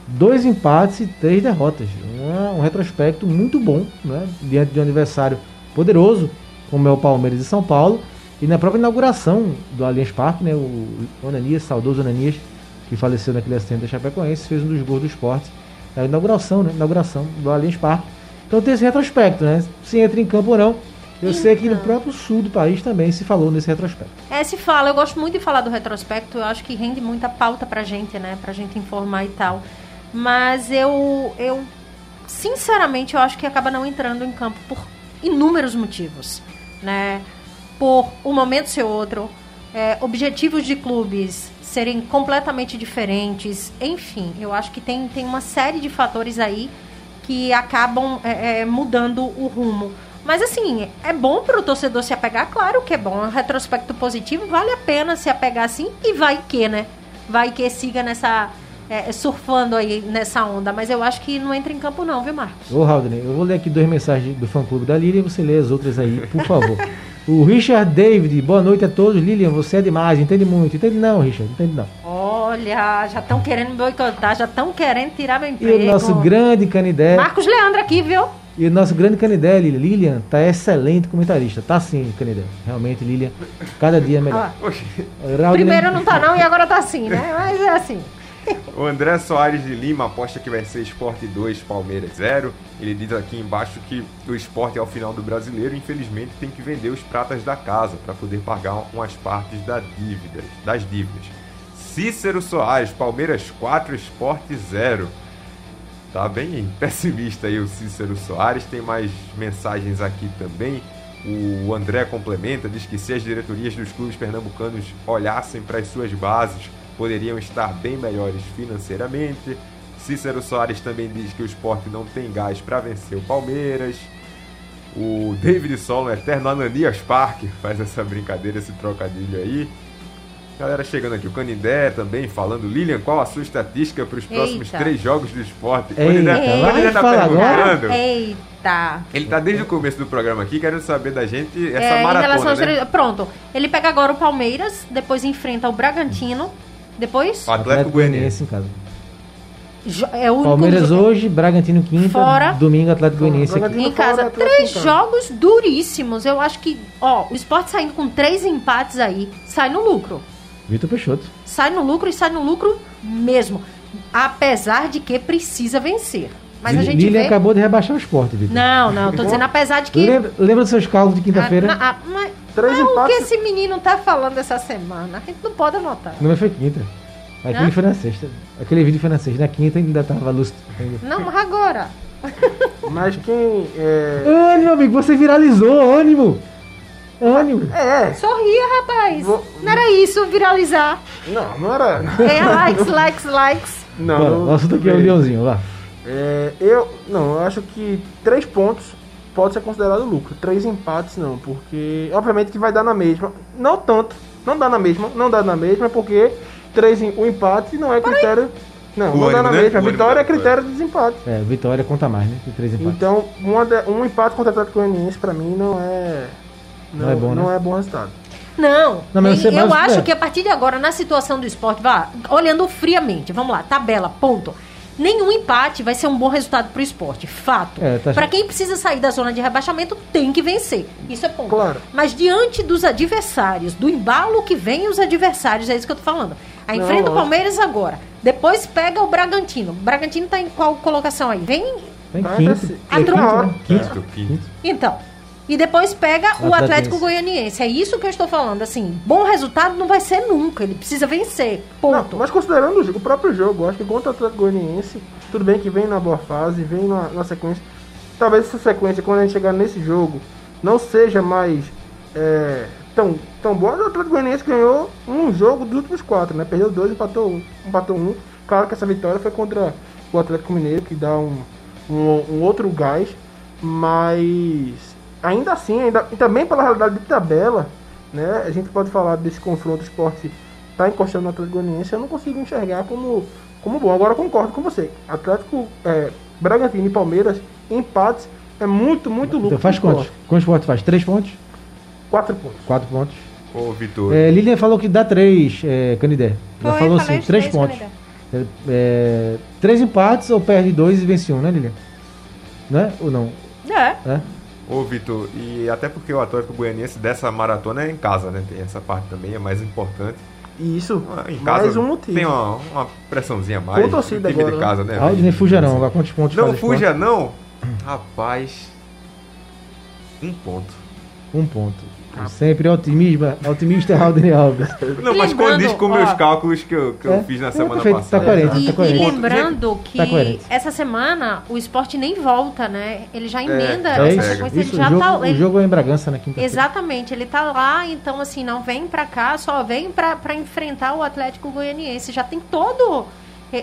2 empates e 3 derrotas. Um, um retrospecto muito bom, né? diante de um adversário poderoso, como é o Palmeiras de São Paulo. E na própria inauguração do Allianz Parque, né, o Onanias, saudoso Onanias, que faleceu naquele acidente da Chapecoense, fez um dos gols do esporte na inauguração, né, inauguração do Allianz Parque. Então tem esse retrospecto, né? Se entra em campo ou não. Eu sei que no
Então.
próprio sul do país também se falou nesse retrospecto.
É, se fala, eu gosto muito de falar do retrospecto, eu acho que rende muita pauta pra gente, né? Pra gente informar e tal. Mas eu, eu sinceramente, eu acho que acaba não entrando em campo por inúmeros motivos, né? Por o momento ser outro, é, objetivos de clubes serem completamente diferentes, enfim, eu acho que tem, tem uma série de fatores aí que acabam é, é, mudando o rumo. Mas assim, é bom para o torcedor se apegar, claro que é bom. É um retrospecto positivo, vale a pena se apegar assim e vai que, né? Vai que siga nessa. É, surfando aí nessa onda. Mas eu acho que não entra em campo, não, viu, Marcos?
Ô, Haldane, eu vou ler aqui duas mensagens do fã-clube da Lilian e você lê as outras aí, por favor. o Richard David, boa noite a todos. Lilian, você é demais, entende muito. Entende não, Richard, entende não.
Olha, já estão querendo me boicotar, já estão querendo tirar meu
E
emprego.
o nosso grande Canidé,
Marcos Leandro aqui, viu?
e o nosso grande Canidé, Lilian, tá excelente comentarista. Tá sim, Canidé. Realmente, Lilian, cada dia é melhor. Haldane-
primeiro não tá não e agora tá assim, né? Mas é assim.
O André Soares de Lima aposta que vai ser Esporte 2, Palmeiras 0. Ele diz aqui embaixo que o esporte ao final do brasileiro, infelizmente, tem que vender os pratas da casa para poder pagar umas partes da dívidas, das dívidas. Cícero Soares, Palmeiras 4, Esporte 0. Tá bem pessimista aí o Cícero Soares. Tem mais mensagens aqui também. O André complementa, diz que se as diretorias dos clubes pernambucanos olhassem para as suas bases, poderiam estar bem melhores financeiramente. Cícero Soares também diz que o esporte não tem gás para vencer o Palmeiras. O David Solon, eterno Ananias Park, faz essa brincadeira, esse trocadilho aí. Galera chegando aqui, o Canindé também falando. Lilian, qual a sua estatística para os próximos três jogos do esporte?
Eita,
Canindé,
vai
Canindé tá perguntando.
Eita.
Ele tá desde o começo do programa aqui querendo saber da gente essa
É, em relação
maratona,
aos
né?
três- Pronto. Ele pega agora o Palmeiras, depois enfrenta o Bragantino, depois
O Atlético Goianiense.
em casa.
Jo- É o
Palmeiras
jogo-
hoje, Bragantino quinta,
Fora.
domingo Atlético Goianiense aqui.
Em casa,
fora, Atlético
três
em casa.
jogos duríssimos. Eu acho que, ó, o esporte saindo com três empates aí, sai no lucro.
Vitor Peixoto.
Sai no lucro e sai no lucro mesmo. Apesar de que precisa vencer. Mas a gente
Lilian
vê.
acabou de rebaixar o esporte, Vitor.
Não, não, tô dizendo apesar de que.
Lembra, lembra dos seus cálculos de quinta-feira?
Ah, ah, mas,
Três
mas o que esse menino tá falando essa semana? A gente não pode anotar.
Não, mas foi quinta. Aquele
Hã?
foi na sexta. Aquele vídeo foi na sexta. Na quinta ainda tava ainda.
Não, mas agora.
Mas quem. É,
Ânimo, amigo, você viralizou, ânimo! Ânimo!
é.
Sorria, rapaz.
Vou-
Não era isso, viralizar.
Não, não era.
Ganha likes, likes, likes.
Não.
Bora,
não-
o assunto aqui é o Leãozinho, lá.
É, eu. Não, eu acho que três pontos pode ser considerado lucro. Três empates não, porque. Obviamente que vai dar na mesma. Não tanto. Não dá na mesma. Não dá na mesma, porque três, o empate não é critério. Não,
O
não dá na
né?
mesma.
O
vitória é critério de desempate.
É, vitória conta mais, né? Que três empates.
Então, uma de- um empate contra o Atlético Goianiense pra mim não é.
Não é bom, né?
Não é bom resultado.
Não,
Não,
eu
mas-
acho
é.
que a partir de agora, na situação do esporte, vá, olhando friamente, vamos lá, tabela, ponto. Nenhum empate vai ser um bom resultado pro esporte, fato.
É, tá-
Pra quem precisa sair da zona de rebaixamento, tem que vencer. Isso é ponto.
Claro.
Mas diante dos adversários, do embalo que vem os adversários, é isso que eu tô falando. Aí
Não,
enfrenta o. Palmeiras agora. Depois pega o Bragantino. O Bragantino tá em qual colocação aí? Vem
Tem
Tá,
quinto, né? Quinto.
Quinto, quinto.
Então. E depois pega o
Atlético
Goianiense. É isso que eu estou falando. Assim, bom resultado não vai ser nunca. Ele precisa vencer.
Não,
Ponto.
mas considerando o, jogo- o próprio jogo, acho que contra o Atlético Goianiense, tudo bem que vem na boa fase, vem na, na sequência. Talvez essa sequência, quando a gente chegar nesse jogo, não seja mais é, tão, tão boa. O Atlético Goianiense ganhou um jogo dos últimos quatro, né? Perdeu dois, empatou um. Empatou um. Claro que essa vitória foi contra o Atlético Mineiro, que dá um, um, um outro gás, mas ainda assim, ainda, e também pela realidade de tabela, né? A gente pode falar desse confronto esporte tá encostando no Atlético Goianiense, eu não consigo enxergar como, como bom. Agora eu concordo com você. Atlético, é, Bragantino e Palmeiras, empates é muito, muito lucro.
Então faz quantos?
esporte.
Quantos pontos faz? Três pontos?
Quatro pontos.
Quatro pontos.
Ô, Vitor.
É, Lilian falou que dá três, é, Canidé. Ela
Foi,
falou assim, três
três,
pontos. É, é, três empates ou perde dois e vence um, né, Lilian? Né? Ou não?
É.
É?
Ô, Vitor, e até porque o Atlético Goianiense dessa maratona é em casa, né? Tem essa parte também, é mais importante.
Isso,
Ah, Em casa
mais um motivo.
tem uma, uma pressãozinha a mais.
Com torcida
time
agora,
de casa, né?
Aldinei fuja não. Agora quantos pontos
Não fuja, não. Rapaz. Um ponto.
Um ponto. Sempre otimismo, otimista é Aldinei Alves.
Não, mas condiz com
ó,
meus cálculos que eu, que eu
É,
fiz na
é,
semana
perfeito,
passada.
tá coerente.
E,
tá coerente.
e lembrando que
Tá
essa semana o esporte nem volta, né? Ele já emenda
já
essa sequência,
Isso,
ele já
o, jogo,
tá.
o
ele-
jogo é em Bragança na quinta
Exatamente, ele tá lá, então assim, não vem pra cá, só vem pra, pra enfrentar o Atlético Goianiense. Já tem todo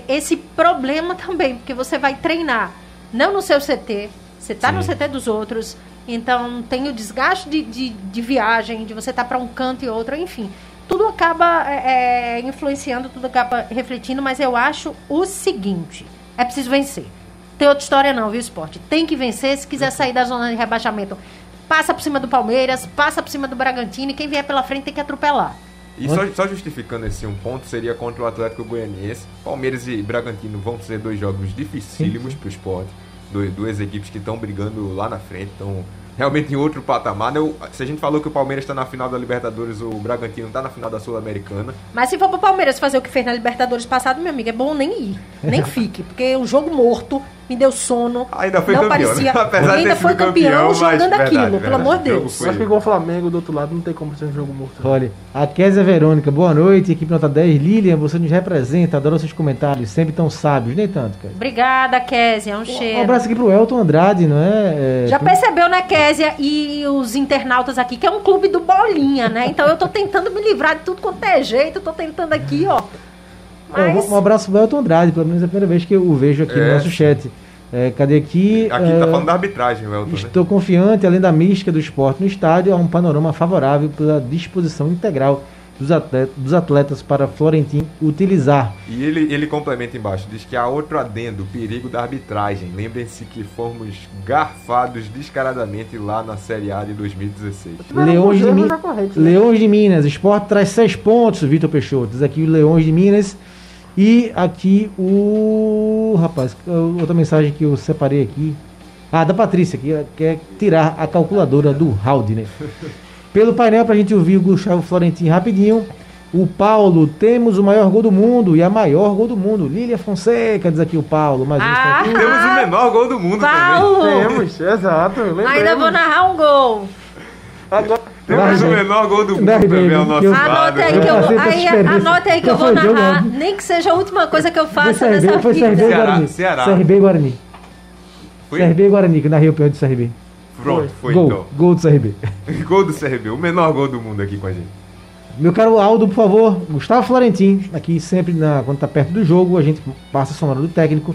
esse problema também, porque você vai treinar não no seu CT, você tá no CT dos outros, então tem o desgaste de, de, de viagem, de você estar tá para um canto e outro, enfim. Tudo acaba é, é, influenciando, tudo acaba refletindo, mas eu acho o seguinte: é preciso vencer. Tem outra história não, viu, esporte? Tem que vencer se quiser sair da zona de rebaixamento. Passa por cima do Palmeiras, passa por cima do Bragantino e quem vier pela frente tem que atropelar.
E só, só justificando esse um ponto, seria contra o Atlético Goianiense. Palmeiras e Bragantino vão ser dois jogos dificílimos para o esporte. Du- Duas equipes que estão brigando lá na frente, estão realmente em outro patamar. né? O- Se a gente falou que o Palmeiras está na final da Libertadores, o Bragantino está na final da Sul-Americana.
Mas se for pro Palmeiras fazer o que fez na Libertadores passado, meu amigo, é bom nem ir. Nem fique. Porque o jogo morto me deu sono.
Ainda foi
não
campeão,
parecia.
né? Apesar
ainda foi campeão,
campeão, mas
jogando
verdade,
aquilo,
verdade.
pelo amor de
O jogo
Deus.
que igual o Flamengo do outro lado não tem como ser um jogo morto.
Olha, a Kézia Verônica, boa noite, equipe nota 10. Lilian, você nos representa, adoro seus comentários, sempre tão sábios, nem tanto, Kézia.
Obrigada, Kézia. É um
Um
cheiro.
abraço aqui pro Elton Andrade, não é? É,
Já percebeu, né, Késia e os internautas aqui, que é um clube do bolinha, né? Então eu tô tentando me livrar de tudo quanto é jeito, tô tentando aqui, ó. Mas
Um abraço pro Elton Andrade, pelo menos é a primeira vez que eu o vejo aqui no
É.
nosso chat. É, cadê aqui?
Aqui
É,
tá falando da arbitragem, o Elton, né?
Estou confiante, além da mística do esporte no estádio, há um panorama favorável pela disposição integral dos atletas, dos atletas para Florentin utilizar.
E ele, ele complementa embaixo, diz que há outro adendo, o perigo da arbitragem. Lembrem-se que fomos garfados descaradamente lá na Série A de 2016.
Tiveram
Leões de, Min...
né?
Leões de Minas, esporte traz seis pontos, Vitor Peixoto. Diz aqui o Leões de Minas. E aqui o. Rapaz, outra mensagem que eu separei aqui. Ah, da Patrícia, que quer tirar a calculadora do Haldner. Pelo painel, pra gente ouvir o Gustavo Florentino rapidinho. O Paulo, temos o maior gol do mundo e a maior gol do mundo. Lília Fonseca, diz aqui o Paulo. Mais um
Ah,
instantinho.
Temos o menor gol do mundo
Paulo!
Temos, exato. lembremos.
Ainda vou narrar um gol.
Agora,
também. Temos o menor gol do mundo ao
baby,
nosso.
Anote aí que eu vou. Aí, anote aí que eu vou
foi o jogo,
narrar. Nem que seja a última coisa que eu
Foi
faça
CRB,
nessa
foi CRB
vida.
e
Ceará,
Guarani.
Ceará.
CRB e Guarani.
Foi?
CRB e Guarani, que narrei o pior do CRB.
Pronto, foi
gol,
então.
gol do CRB.
Gol do CRB, o menor gol do mundo aqui com a gente.
Meu caro Aldo, por favor, Gustavo Florentin, aqui sempre na, quando tá perto do jogo, a gente passa a sonora do técnico.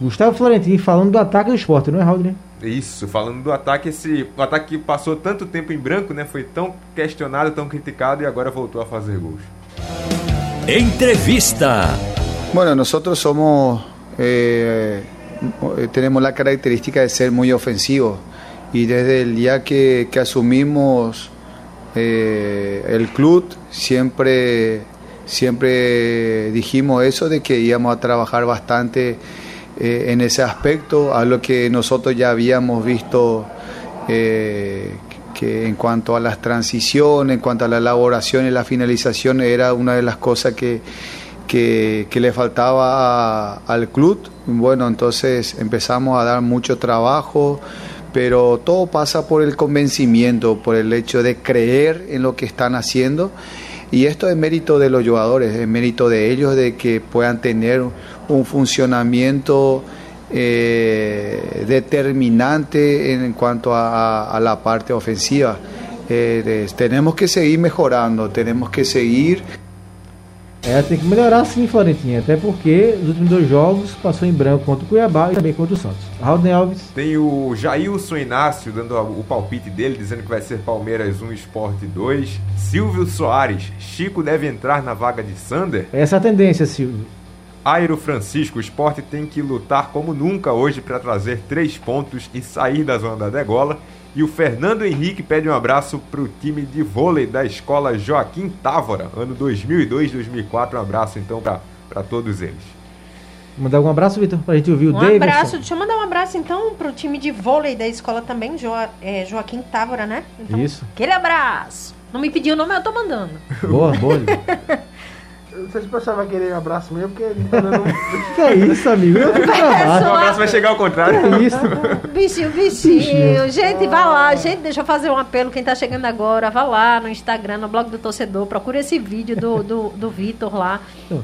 Gustavo Florentin falando do ataque do esporte, não é, Raul? Né?
Isso, falando do ataque, esse o ataque que passou tanto tempo em branco, né? Foi tão questionado, tão criticado e agora voltou a fazer gols.
Entrevista.
Bueno, nosotros somos, eh, eh, tenemos la característica de ser muy ofensivos y desde el día que, que asumimos eh, el club siempre, siempre dijimos eso de que íbamos a trabajar bastante eh, en ese aspecto, a lo que nosotros ya habíamos visto eh, que en cuanto a las transiciones, en cuanto a la elaboración y la finalización era una de las cosas que, que, le faltaba al club. Bueno, entonces empezamos a dar mucho trabajo, pero todo pasa por el convencimiento, por el hecho de creer en lo que están haciendo. Y esto es mérito de los jugadores, es mérito de ellos de que puedan tener un funcionamiento eh, determinante en cuanto a, a- a la parte ofensiva. Eh, de- tenemos que seguir mejorando, tenemos que seguir
É, tem que melhorar sim, Florentin, até porque os últimos dois jogos passou em branco contra o Cuiabá e também contra o Santos. Raul Alves,
Tem o Jailson Inácio dando o palpite dele, dizendo que vai ser Palmeiras 1, Sport 2. Silvio Soares, Chico deve entrar na vaga de Sander.
essa é a tendência, Silvio.
Airo Francisco, o Sport tem que lutar como nunca hoje para trazer três pontos e sair da zona da degola. E o Fernando Henrique pede um abraço para o time de vôlei da escola Joaquim Távora, ano 2002-2004. Um abraço então para todos eles.
Mandar algum abraço, Vitor, pra gente ouvir o
Um
Davidson.
abraço, deixa eu mandar um abraço então pro time de vôlei da escola também, Jo- é, Joaquim Távora, né? Então,
Isso.
Aquele abraço. Não me pediu o nome, eu tô mandando.
Boa, boa.
não sei se o pessoal vai querer um abraço meu, porque ele tá dando um...
que é isso, amigo? Eu tô
O
travado.
abraço vai chegar ao contrário.
Que isso?
Bichinho, bichinho.
Bichinho.
Gente, vá lá. Gente, deixa eu fazer um apelo. Quem tá chegando agora, vá lá no Instagram, no blog do torcedor. Procura esse vídeo do, do, do Vitor lá.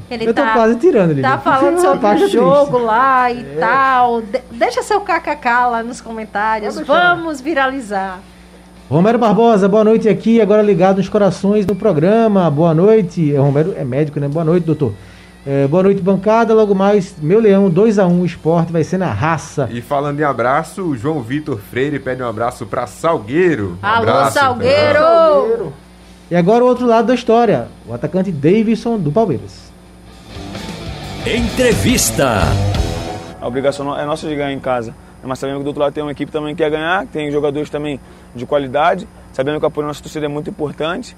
Ele
Eu tô
tá,
quase tirando ele.
tá falando sobre o jogo
triste.
lá e tal. De- deixa seu kkk lá nos comentários. Vamos viralizar.
Romero Barbosa, boa noite aqui, agora ligado nos corações do programa. Boa noite. É, Romero é médico, né? Boa noite, doutor. É, boa noite, bancada. Logo mais, meu leão, 2x1, o esporte vai ser na raça.
E falando em abraço, o João Vitor Freire pede um abraço para Salgueiro. Um
Alô,
abraço,
Salgueiro!
Salgueiro.
E agora o outro lado da história, o atacante Davidson do Palmeiras.
Entrevista.
A obrigação é nossa de ganhar em casa. Mas sabemos que do outro lado tem uma equipe também que quer ganhar, tem jogadores também de qualidade. Sabendo que o apoio da nossa torcida é muito importante,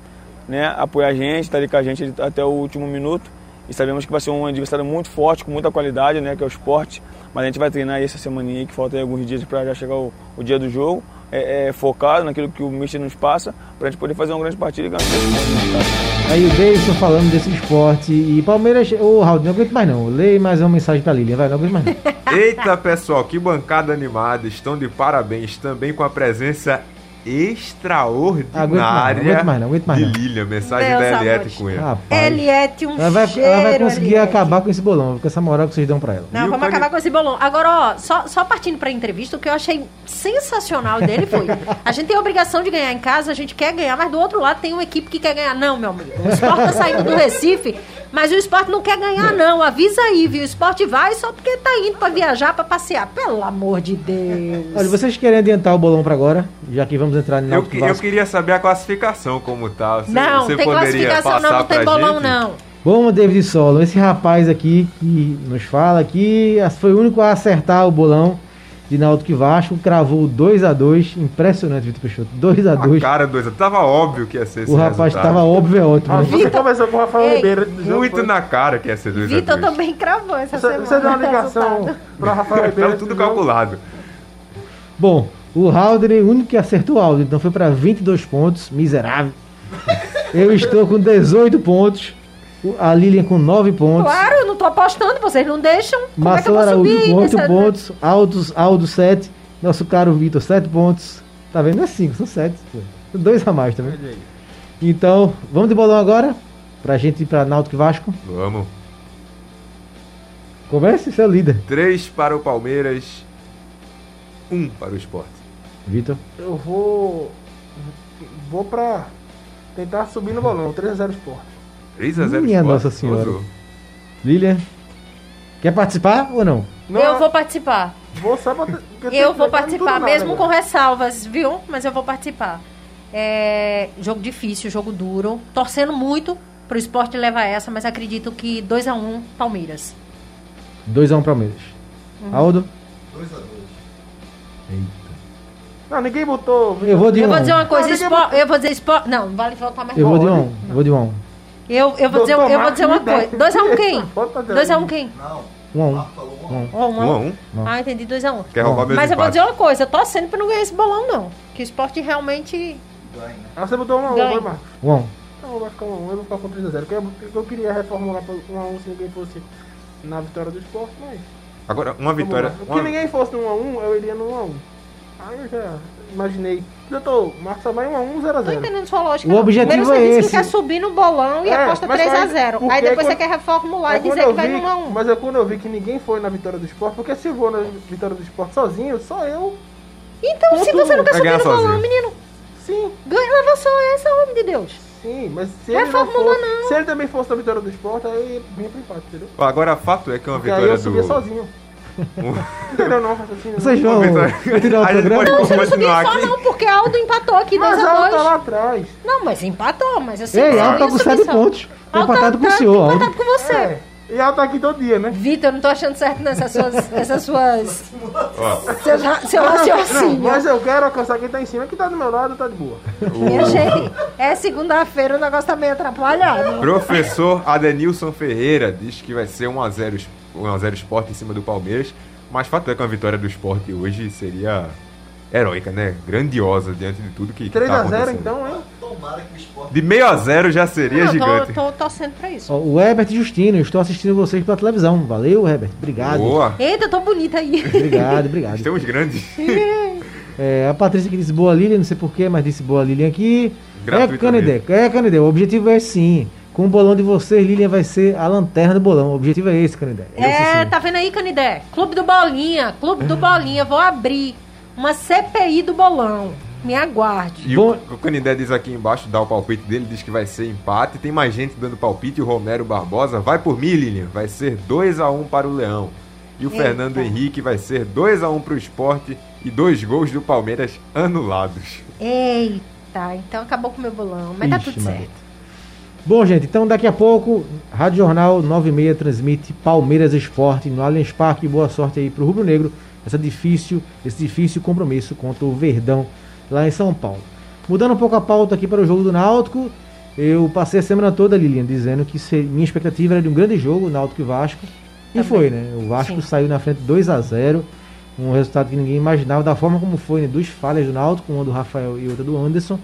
né? Apoiar a gente, estar ali com a gente até o último minuto. E sabemos que vai ser um adversário muito forte, com muita qualidade, né? Que é o esporte. Mas a gente vai treinar essa semana aí, que falta alguns dias para já chegar o, o dia do jogo. É, é focado naquilo que o Mister nos passa, para a gente poder fazer uma grande partida e ganhar
Aí o Davidson falando desse esporte e Palmeiras. Ô, Raul, não aguento mais não. Leia mais uma mensagem pra Lilian, vai, não aguento mais não.
Eita, pessoal, que bancada animada. Estão de parabéns também com a presença extraordinária
Aguento mais não, aguento mais
de
não.
Lilian. Mensagem
Deus,
da Eliette. Cunha.
Rapaz.
Eliette, um
Ela vai,
cheiro,
ela vai conseguir
Eliette.
acabar com esse bolão, com essa moral que vocês dão pra ela.
Não,
E
vamos acabar com esse bolão. Agora, ó, só, só partindo pra entrevista, o que eu achei sensacional dele foi: a gente tem a obrigação de ganhar em casa, a gente quer ganhar, mas do outro lado tem uma equipe que quer ganhar. Não, meu amigo. O esporte tá saindo do Recife, mas o esporte não quer ganhar, não. Avisa aí, viu? O esporte vai só porque tá indo pra viajar, pra passear. Pelo amor de Deus.
Olha, vocês querem adiantar o bolão pra agora? Já que vamos entrar no
Eu, que- eu queria saber a classificação como tá. Você,
não,
você
tem
poderia
classificação,
passar
não, não tem bolão,
gente?
não.
Bom, David Solo, esse rapaz aqui que nos fala aqui foi o único a acertar o bolão. De Náutico e Vasco, cravou 2 a 2 Impressionante, Vitor Peixoto. 2 a
A
2
cara dois. Tava óbvio que ia ser esse
O rapaz
resultado.
estava óbvio, é ótimo.
Ah,
né?
você
Vitor-
conversou com o Rafael
Ei,
Ribeiro
Muito
foi?
na cara que ia ser 2 a 2
Vitor também cravou essa
Você,
semana.
você deu uma
o
ligação pra Rafael Ribeiro.
Tava tudo calculado.
Bom, o Haldner, o único que acertou o áudio, então foi para 22 pontos, miserável. Eu estou com 18 pontos, a Lilian com 9 pontos.
Claro, eu não tô apostando, vocês não deixam. Como é que eu
Marcelo
vou
Araújo com 8
nessa-
pontos, Aldo, Aldo 7, nosso caro Vitor 7 pontos. Tá vendo? Não é 5, são 7. Dois a mais também. Então, vamos de bolão agora, pra gente ir pra Náutico e Vasco.
Vamos.
Comece, é o líder.
3 para o Palmeiras, 1 um para o Sport.
Vitor.
Eu vou. Vou pra tentar subir no bolão. 3x0 Sport.
3 a 0
Minha
Sport.
Nossa Senhora.
Ousou.
Lilian. Quer participar ou não?
Não,
Eu vou participar.
Vou só porque
Eu vou participar, mesmo com
agora.
ressalvas, viu? Mas eu vou participar. É, jogo difícil, jogo duro. Torcendo muito pro esporte levar essa, mas acredito que 2x1 Palmeiras.
2x1 Palmeiras.
Uhum.
Aldo.
Não, ninguém botou.
Eu vou de
Eu
1
vou dizer uma coisa,
Não, ninguém
esporte, eu vou dizer esporte. Não, não vale voltar mais
Eu vou de 1
bola.
Eu vou de 1
Eu, eu vou dizer, eu vou dizer uma coisa.
me
2x1 quem?
Bota dentro.
2x1 quem?
1 1
Ó,
1 a 1
Ah, entendi, 2x1.
Quer roubar meus
Mas eu vou dizer uma coisa, eu tô torcendo pra não ganhar esse bolão, não. Que o esporte realmente.
Ah, você botou 1x1,
Ganha.
foi, Marcos?
1 1
Não, vai ficar 1x1. Eu vou ficar com 3x0. Porque eu, porque eu queria reformular pra 1x1 se ninguém fosse na vitória do Sport, mas.
Agora, uma vitória.
Se
Uma...
ninguém fosse no 1x1, eu iria no 1x1. Aí eu já imaginei. Eu tô. Marcos só vai 1x1,
Tô
0x0.
entendendo sua lógica.
O
não.
objetivo
Primeiro você
é
disse
esse.
que quer subir no bolão e
É,
aposta
mas
3x0.
porque
Aí depois
quando-
você quer reformular
É
e dizer que vai
vi-
no 1x1.
Mas é quando eu vi que ninguém foi na vitória do esporte, porque se eu vou na vitória do esporte sozinho, só eu.
Então, se você não quer subir no bolão,
sozinho.
menino,
Sim,
ganha, leva só essa, homem de Deus.
sim, mas se ele não for,
não.
Se ele também fosse na vitória do esporte, aí vinha pro empate, entendeu?
Agora, fato é que uma
Porque aí
vitória
eu subia
do.
sozinho. Entendeu não, raciocínio?
Vocês
não.
vão tirar o programa?
Não, você não subiu só
aqui.
não, porque Aldo empatou aqui
Mas ela tá
2x2.
lá atrás.
Não, mas empatou, mas assim...
Ei, Aldo tá com
subir
7
só.
pontos. Tá
Aldo
empatado com o
tá
senhor, Aldo.
empatado com você.
É. E ela tá aqui todo dia, né?
Vitor, eu não tô achando certo nessas suas... Essas suas seu
Não,
raciocínio.
mas eu quero alcançar quem tá em cima, quem tá do meu lado tá de boa.
Minha gente, é segunda-feira, o negócio tá meio atrapalhado.
Professor Adenilson Ferreira diz que vai ser 1x0 1x0 Sport em cima do Palmeiras. Mas fato é que uma vitória do Sport hoje seria heróica, né? Grandiosa diante de tudo que, que tá
3x0
acontecendo.
então, hein?
De meio a zero já seria
Não,
gigante.
tô, tô torcendo pra isso.
O Herbert Justino, eu estou assistindo vocês pela televisão. Valeu, Herbert. Obrigado.
Boa.
Eita, tô bonita aí.
Obrigado, obrigado.
Temos grandes.
É, a Patrícia que disse boa Lilian, não sei porquê, mas disse boa Lilian aqui. É. Canedé, é Canedé. O objetivo é sim. Com o bolão de vocês, Lilian vai ser a lanterna do bolão. O objetivo é esse, Canedé. Esse
É, tá vendo aí, Canidé? Clube do Bolinha, Clube do Bolinha. Vou abrir uma CPI do bolão. Me aguarde.
E
Bom-
o, o Canindé diz aqui embaixo, dá o palpite dele, diz que vai ser empate. Tem mais gente dando palpite. O Romero Barbosa vai por mim, Lilian. Vai ser 2x1 para o Leão. E o
Eita.
Fernando Henrique vai ser 2x1 para o esporte e dois gols do Palmeiras anulados.
Eita, então acabou com o meu bolão. Mas tá
Ixi,
tudo
Maria. Bom, gente, então daqui a pouco, Rádio Jornal 96 transmite Palmeiras Esporte no Allianz Parque. Boa sorte aí pro Rubro Negro. Essa difícil, esse difícil compromisso contra o Verdão lá em São Paulo. Mudando um pouco a pauta aqui para o jogo do Náutico, eu passei a semana toda, Lilian, dizendo que se- minha expectativa era de um grande jogo, Náutico e Vasco. E
Também.
foi, né? O Vasco
Sim.
saiu na frente 2 a 0 um resultado que ninguém imaginava, da forma como foi, né? Duas falhas do Náutico, uma do Rafael e outra do Anderson.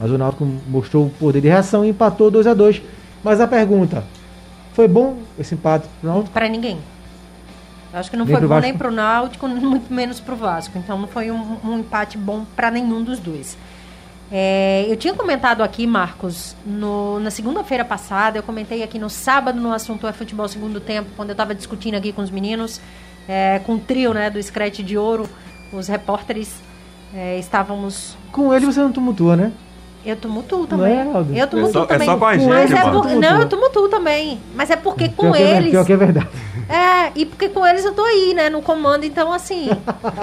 Mas o Náutico mostrou o poder de reação e empatou 2 a 2 Mas a pergunta, foi bom esse empate pro Náutico?
Pra ninguém. Eu acho que não
Nem
foi bom
Vasco?
nem pro Náutico, muito menos pro Vasco. Então não foi um, um empate bom pra nenhum dos dois. É, eu tinha comentado aqui, Marcos, no- na segunda-feira passada, eu comentei aqui no sábado no assunto é futebol segundo tempo, quando eu estava discutindo aqui com os meninos, é, com o trio né, do Screte de Ouro, os repórteres é, estávamos.
Com ele você não tumultua, né?
Eu tumultuo
Não
também.
é, Aldo?
eu tumultuo
É só- é
também.
só com a gente,
Mas é por- Não, eu tumultuo também. Mas é porque com
pior, que é,
eles.
pior que é verdade.
É, e porque com eles eu tô aí, né, no comando, então assim,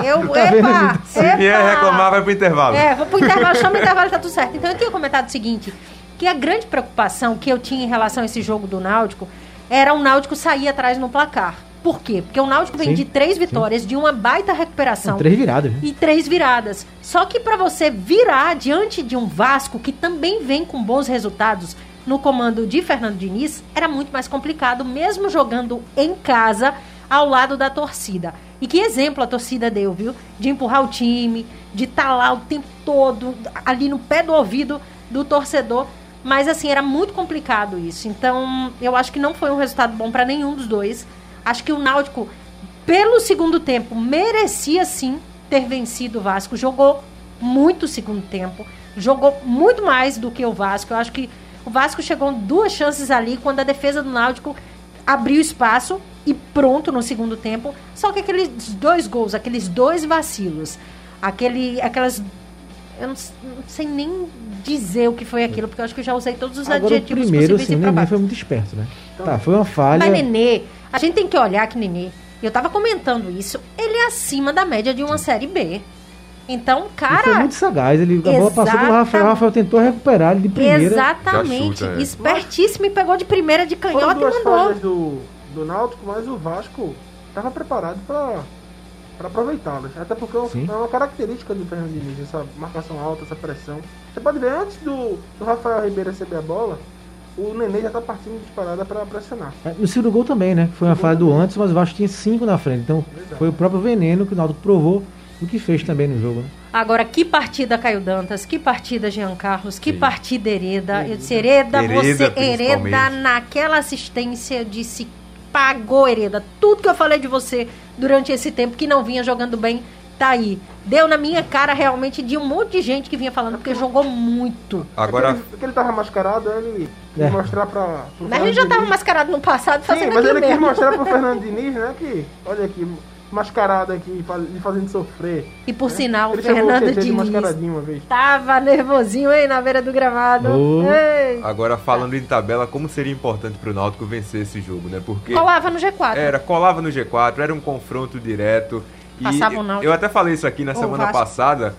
eu,
Tá
epa?
Se vier reclamar, vai pro intervalo.
É, vou pro intervalo, chama o intervalo, tá tudo certo. Então eu tinha comentado o seguinte, que a grande preocupação que eu tinha em relação a esse jogo do Náutico era o Náutico sair atrás no placar. Por quê? Porque o Náutico vem
Sim,
de três
sim.
vitórias, de uma baita recuperação.
Três viradas, né?
E três viradas. Só que para você virar diante de um Vasco que também vem com bons resultados no comando de Fernando Diniz, era muito mais complicado, mesmo jogando em casa, ao lado da torcida. E que exemplo a torcida deu, viu? De empurrar o time, de estar lá o tempo todo, ali no pé do ouvido do torcedor. Mas assim, era muito complicado isso. Então, eu acho que não foi um resultado bom para nenhum dos dois. Acho que o Náutico, pelo segundo tempo, merecia sim ter vencido o Vasco. Jogou muito o segundo tempo. Jogou muito mais do que o Vasco. Eu acho que o Vasco chegou duas chances ali quando a defesa do Náutico abriu espaço e pronto no segundo tempo. Só que aqueles dois gols, aqueles dois vacilos, aquele, aquelas. Eu não, não sei nem dizer o que foi aquilo, porque eu acho que eu já usei todos os
Agora, o
adjetivos
primeiro,
possíveis
assim,
e
o Nenê foi muito esperto, né? Tá, foi uma falha.
Mas Nenê, a gente tem que olhar que Nenê, eu tava comentando isso, ele é acima da média de uma série B. Então,
Ele foi
cara,
muito sagaz. Ele, a bola passou pro Rafael, o Rafael tentou recuperar ele de primeira.
exatamente,
chuta, é.
espertíssimo e pegou de primeira de
Foram
canhota e
duas
mandou.
falhas do, do Náutico, mas o Vasco estava preparado para para aproveitá-las. Até porque é
Sim.
é uma característica do Fernando Diniz, essa marcação alta, essa pressão. Você pode ver, antes do, do Rafael Ribeiro receber a bola, o Nenê já tá partindo disparada para pressionar.
É, No segundo gol também, né? Foi uma falha do antes, mas o Vasco tinha cinco na frente. Então foi o próprio veneno que o Náutico provou o que fez também no jogo. Né?
Agora, que partida Caio Dantas, que partida Jean Carlos, que partida Hereda. Eu disse, Hereda,
Hereda,
você, Hereda, naquela assistência, eu disse, pagou Hereda. Tudo que eu falei de você durante esse tempo que não vinha jogando bem, tá aí. Deu na minha cara realmente de um monte de gente que vinha falando, porque jogou muito.
Agora,
Porque ele, tava mascarado, ele quis
É.
mostrar para.
Mas ele já tava mascarado no passado,
Sim,
fazendo
mas
aquilo
ele quis
mesmo.
mostrar pro Fernando Diniz, né, que, olha aqui, mascarado aqui, lhe fazendo sofrer.
E por
né?
sinal, o
ele
Fernando Diniz
mascaradinho uma vez.
tava nervosinho aí na beira do gramado.
Oh.
Agora falando em tabela, como seria importante pro Náutico vencer esse jogo, né? Porque
Colava no G4.
era, colava no G4, era um confronto direto.
O Náutico.
eu até falei isso aqui na
Ou
semana
Vasco.
passada,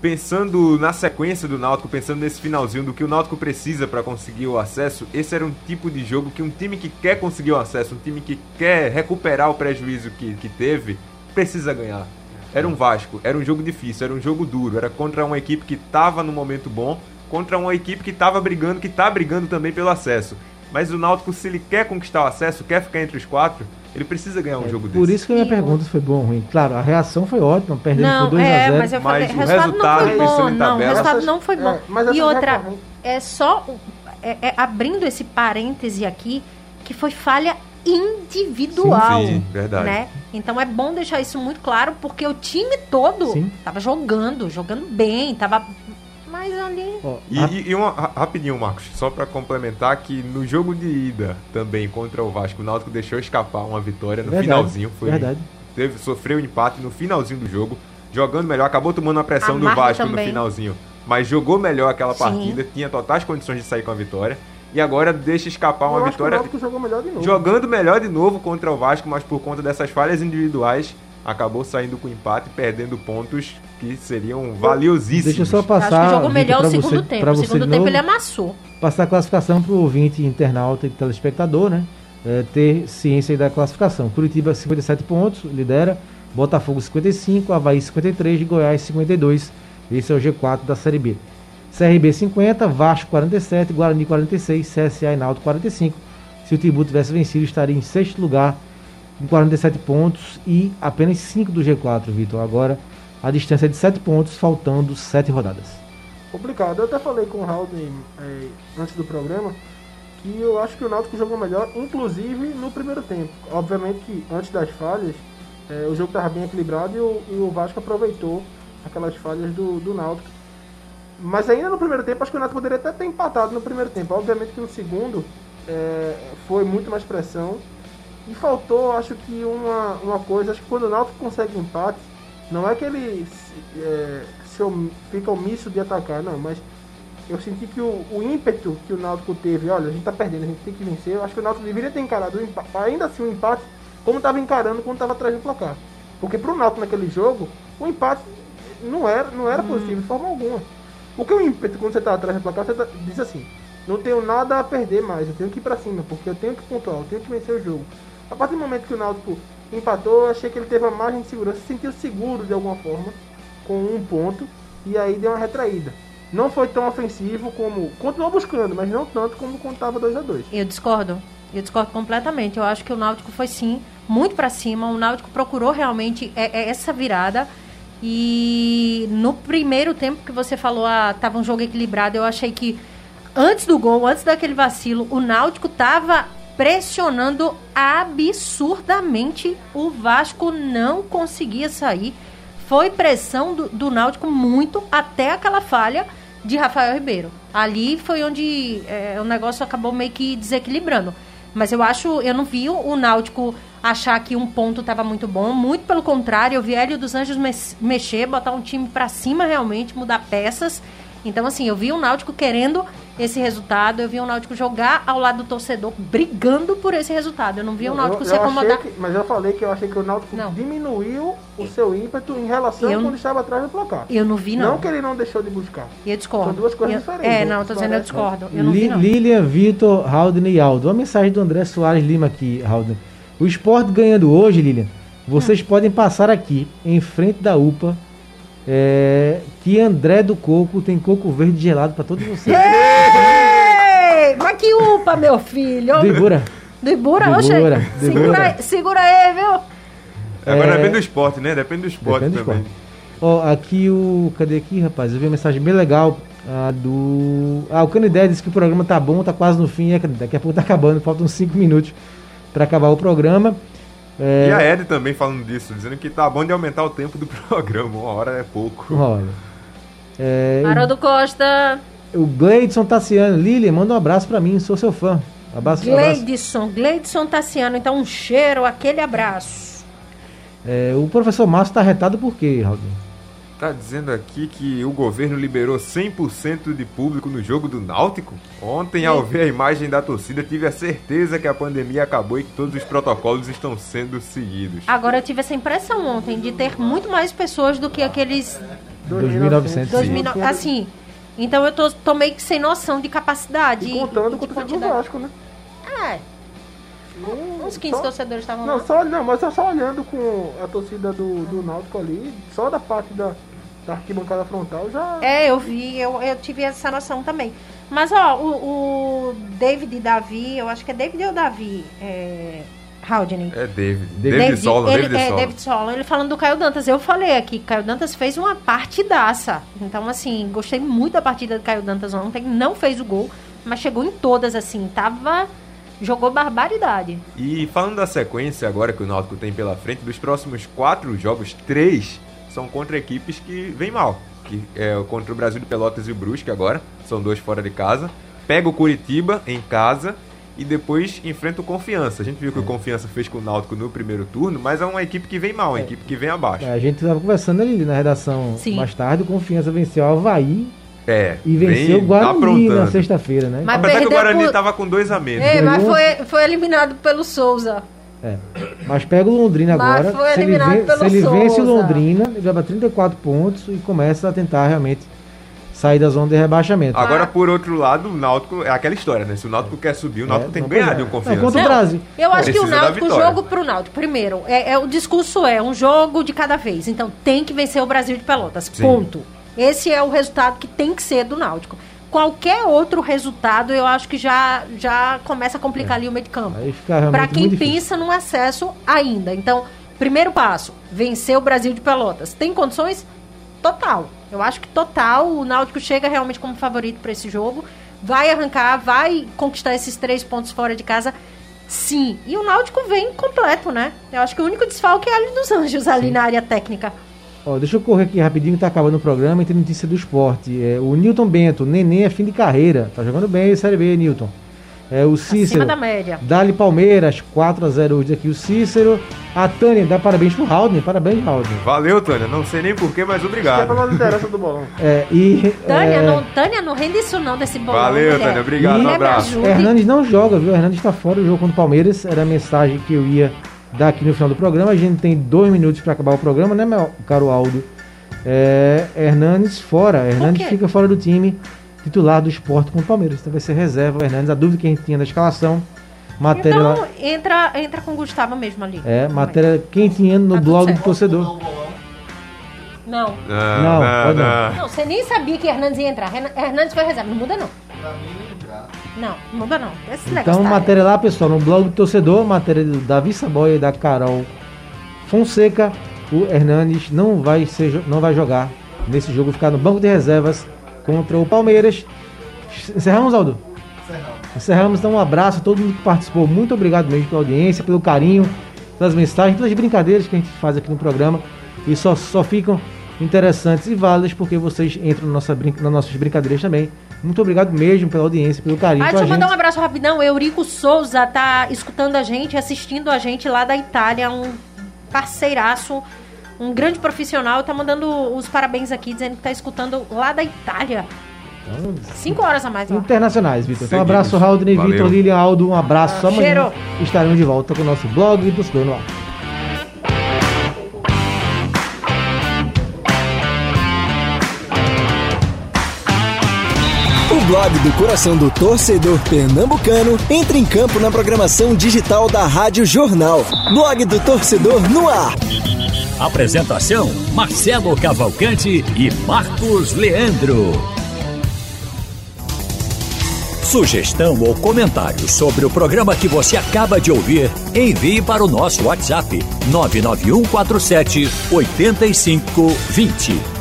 pensando na sequência do Náutico, pensando nesse finalzinho do que o Náutico precisa para conseguir o acesso, esse era um tipo de jogo que um time que quer conseguir o acesso, um time que quer recuperar o prejuízo que, que teve, precisa ganhar. Era um Vasco, era um jogo difícil, era um jogo duro, era contra uma equipe que estava no momento bom, contra uma equipe que estava brigando, que está brigando também pelo acesso. Mas o Náutico, se ele quer conquistar o acesso, quer ficar entre os quatro, ele precisa ganhar um jogo desse.
Por isso que a minha
E
pergunta foi bom ou ruim. Claro, a reação foi ótima, perdendo
Não,
por 2
é,
a 0
mas eu falei,
Mas
o resultado,
resultado,
não foi bom, não, o resultado
Essas-
não foi bom.
é, mas
e outra, é só, é, é, abrindo esse parêntese aqui, que foi falha individual,
Sim, sim, verdade.
né? Então é bom deixar isso muito claro, porque o time todo
Sim.
tava jogando, jogando bem, tava mais ali...
Ó,
E,
a-
e- e uma, ra- rapidinho, Marcos, só pra complementar que no jogo de ida também contra o Vasco, o Náutico deixou escapar uma vitória no
Verdade,
finalzinho. Foi,
verdade.
Teve, sofreu um empate no finalzinho do jogo, jogando melhor, acabou tomando uma pressão
A
do Vasco
também.
no finalzinho, mas jogou melhor aquela
Sim.
partida, tinha totais condições de sair com a vitória. E agora deixa escapar uma
Eu acho que o
vitória
Náutico jogou melhor de novo.
jogando melhor de novo contra o Vasco, mas por conta dessas falhas individuais, acabou saindo com empate, perdendo pontos que seriam valiosíssimos.
Deixa eu só
Acho
passar.
que jogou
Vitor,
melhor
pra
o segundo
você-
tempo. O segundo tempo
novo,
ele amassou.
Passar a classificação para o ouvinte internauta e telespectador, né? É, ter ciência aí da classificação. Curitiba 57 pontos, lidera. Botafogo 55, Havaí 53 e Goiás 52. Esse é o G4 da Série B. CRB 50, Vasco 47, Guarani 46, CSA e Náutico 45. Se o Tibu tivesse vencido, estaria em sexto lugar com 47 pontos e apenas 5 do G4, Vitor. Agora a distância é de 7 pontos, faltando 7 rodadas.
complicado. Eu até falei com o Raul eh, antes do programa que eu acho que o Náutico jogou melhor, inclusive no primeiro tempo. Obviamente que antes das falhas, eh, o jogo estava bem equilibrado e o, e o Vasco aproveitou aquelas falhas do, do Náutico. Mas ainda no primeiro tempo, acho que o Náutico poderia até ter empatado no primeiro tempo. Obviamente que no segundo eh, foi muito mais pressão. E faltou, acho que uma, uma coisa, acho que quando o Náutico consegue empate, não é que ele é, se fica omisso de atacar, não, mas eu senti que o, o ímpeto que o Náutico teve, olha, a gente tá perdendo, a gente tem que vencer, eu acho que o Náutico deveria ter encarado o empate, ainda assim o empate, como estava encarando quando estava atrás do placar. Porque pro Náutico naquele jogo, o empate não era, não era positivo de forma alguma. Porque o ímpeto, quando você tá atrás do placar, você tá- diz assim, não tenho nada a perder mais, eu tenho que ir pra cima, porque eu tenho que pontuar, eu tenho que vencer o jogo. A partir do momento que o Náutico empatou, achei que ele teve uma margem de segurança, se sentiu seguro de alguma forma, com um ponto, e aí deu uma retraída. Não foi tão ofensivo como. Continuou buscando, mas não tanto como quando estava 2x2.
Eu discordo. Eu discordo completamente. Eu acho que o Náutico foi sim muito pra cima. O Náutico procurou realmente é- é essa virada. E no primeiro tempo que você falou, ah, tava um jogo equilibrado, eu achei que antes do gol, antes daquele vacilo, o Náutico tava pressionando absurdamente. O Vasco não conseguia sair. Foi pressão do, do Náutico muito até aquela falha de Rafael Ribeiro. Ali foi onde é, o negócio acabou meio que desequilibrando. Mas eu acho, eu não vi o, Náutico achar que um ponto estava muito bom. Muito pelo contrário, eu vi Hélio dos Anjos mexer, botar um time pra cima realmente, mudar peças. Então, assim, eu vi o Náutico querendo esse resultado, eu vi o Náutico jogar ao lado do torcedor, brigando por esse resultado. Eu não vi o Náutico
Eu-
se acomodar.
que- mas eu falei que eu achei que o Náutico
Não.
diminuiu o seu ímpeto em relação
Eu-
a quando estava atrás do placar.
Eu não vi, não.
Não que ele não deixou de buscar.
Eu discordo.
São duas coisas
Eu-
diferentes.
É,
né?
não, eu tô dizendo eu
né?
discordo. Eu não vi,
Li-
não.
Lilian, Vitor, Haldane e Aldo. Uma mensagem do André Soares Lima aqui, Haldane. O esporte ganhando hoje, Lilian. Vocês
Hum.
podem passar aqui, em frente da UPA, é, que André do Coco tem coco verde gelado pra todos vocês.
Ei, mas que upa, meu filho!
Ibura,
Do oxe, segura, aí- segura aí, viu?
Agora
É.
depende do esporte, né? Depende do esporte
Depende do
também.
esporte. Ó, aqui o. Cadê aqui, rapaz? Eu vi uma mensagem bem legal. A do. Ah, o Canidé disse que o programa tá bom, tá quase no fim. É, daqui a pouco tá acabando, faltam 5 minutos pra acabar o programa. É,
E a Ed também falando disso, dizendo que tá bom de aumentar o tempo do programa. Uma hora é pouco.
Olha. É,
Haroldo Costa,
o Gleidson Tassiano. Lilian, manda um abraço pra mim, sou seu fã. Abraço, abraço.
Gleidson, Gleidson Tassiano. Então, um cheiro, aquele abraço.
É, o professor Márcio tá retado por quê, Raul?
Tá dizendo aqui que o governo liberou 100% de público no jogo do Náutico? Ontem, ao ver a imagem da torcida, tive a certeza que a pandemia acabou e que todos os protocolos estão sendo seguidos.
Agora, eu tive essa impressão ontem de ter muito mais pessoas do que aqueles
2.900.
2000, assim. Então eu tô, tô meio que sem noção de capacidade.
E contando com o torcedor do
quantidade.
Vasco, né?
É, uns 15
Só-
torcedores estavam
Não,
lá.
só, não, mas eu só olhando com a torcida do, do Náutico ali, só da parte da, da arquibancada frontal já.
É, eu vi, eu, eu tive essa noção também. Mas, ó, o, o David Davi, eu acho que é David ou Davi, é, Haldane.
É David. David, Solon,
ele,
David
é,
Solon.
David Solon, ele falando do Caio Dantas. Eu falei aqui, Caio Dantas fez uma partidaça. Então, assim, gostei muito da partida do Caio Dantas ontem. Não fez o gol, mas chegou em todas, assim. Tava. Jogou barbaridade.
E falando da sequência agora que o Náutico tem pela frente, dos próximos quatro jogos, três são contra equipes que vêm mal. Que é contra o Brasil de Pelotas e o Brusque agora, são dois fora de casa. Pega o Curitiba em casa e depois enfrenta o Confiança. A gente viu que o Confiança fez com o Náutico no primeiro turno, mas é uma equipe que vem mal, uma equipe que vem abaixo.
É, a gente tava conversando ali na redação
Sim.
mais tarde. O Confiança venceu o Havaí
É,
e venceu o Guarani
aprontando.
na sexta-feira, né?
Mas
Apesar que o Guarani
por-
tava com dois a menos.
É, mas foi, foi eliminado pelo Souza.
É. Mas pega o Londrina
Mas
agora.
foi
Se ele,
eliminado
ven-
pelo
se ele vence o. Londrina, ele vai pra 34 pontos e começa a tentar realmente sair da zona de rebaixamento.
Agora, por outro lado, o Náutico é aquela história, né? Se o Náutico quer subir, o Náutico
É,
tem que
não,
ganhar de
é. Não,
Confiança.
contra o Brasil.
Eu acho que o Náutico, o jogo pro Náutico, primeiro, é, é- o discurso é um jogo de cada vez. Então tem que vencer o Brasil de Pelotas.
Sim.
Ponto. Esse é o resultado que tem que ser do Náutico. Qualquer outro resultado, eu acho que já, já começa a complicar ali o meio de campo. Para quem pensa num acesso ainda. Então, primeiro passo, vencer o Brasil de Pelotas. Tem condições? Total. Eu acho que total. O Náutico chega realmente como favorito para esse jogo. Vai arrancar, vai conquistar esses três pontos fora de casa. Sim. E o Náutico vem completo, né? Eu acho que o único desfalque é ali dos Anjos, ali na área técnica.
Ó, deixa eu correr aqui rapidinho, tá acabando o programa e tem notícia do esporte. É, o Newton Bento, neném é fim de carreira. Tá jogando bem, Série B, Newton. É, o Cícero.
Acima da média.
Dali Palmeiras, 4x0 hoje aqui o Cícero. A Tânia dá parabéns pro Haldner. Parabéns, Haldner.
Valeu, Tânia. Não sei nem porquê, mas
Que é
obrigado.
pela liderança do bolão.
É, e.
Tânia,
é,
não, Tânia, não rende isso não desse bolão.
Valeu,
mulher.
Tânia, obrigado, um
Mulher, me
abraço.
Hernandes não joga, viu? Hernandes está fora do jogo contra o Palmeiras. Era a mensagem que eu ia dar aqui no final do programa. A gente tem dois minutos para acabar o programa, né, meu caro Aldo? É, Hernandes fora. Hernandes fica fora do time titular do esporte contra o Palmeiras. Então vai ser reserva o Hernandes. A dúvida que a gente tinha da escalação Matéria
então,
lá.
entra, entra com o Gustavo mesmo ali.
É, matéria quentinha no
Tá
blog do torcedor.
Não.
Não,
Não,
não,
pode
não.
Não, você nem sabia que Hernandes ia entrar. Hernan- Hernandes foi reserva. Não muda, não. Não, não muda, não. Esse
Então,
negócio tá-
matéria lá, pessoal, no blog do torcedor, matéria do Davi Saboia e da Carol Fonseca. O Hernanes não vai, ser, não vai jogar nesse jogo, ficar no banco de reservas contra o Palmeiras. Encerramos, Aldo? Encerramos, então um abraço a todo mundo que participou. Muito obrigado mesmo pela audiência, pelo carinho, pelas mensagens, pelas brincadeiras que a gente faz aqui no programa. E só, só ficam interessantes e válidas porque vocês entram na nossa nas nossas brincadeiras também. Muito obrigado mesmo pela audiência, pelo carinho
Ah, deixa eu mandar um abraço rapidão. Eurico Souza tá escutando a gente, assistindo a gente lá da Itália, um parceiraço, um grande profissional. Tá mandando os parabéns aqui, dizendo que tá escutando lá da Itália. Cinco horas a mais lá.
Internacionais, Vitor. Então, um abraço, Raudney,
Valeu.
Vitor, Lilian, Aldo. Um abraço. Amanhã
Cheiro.
estaremos de volta com o nosso blog do Torcedor
blog do coração do torcedor pernambucano entra em campo na programação digital da Rádio Jornal. Blog do torcedor no ar.
Apresentação: Marcelo Cavalcante e Marcos Leandro. Sugestão ou comentário sobre o programa que você acaba de ouvir, envie para o nosso WhatsApp 99147 8520.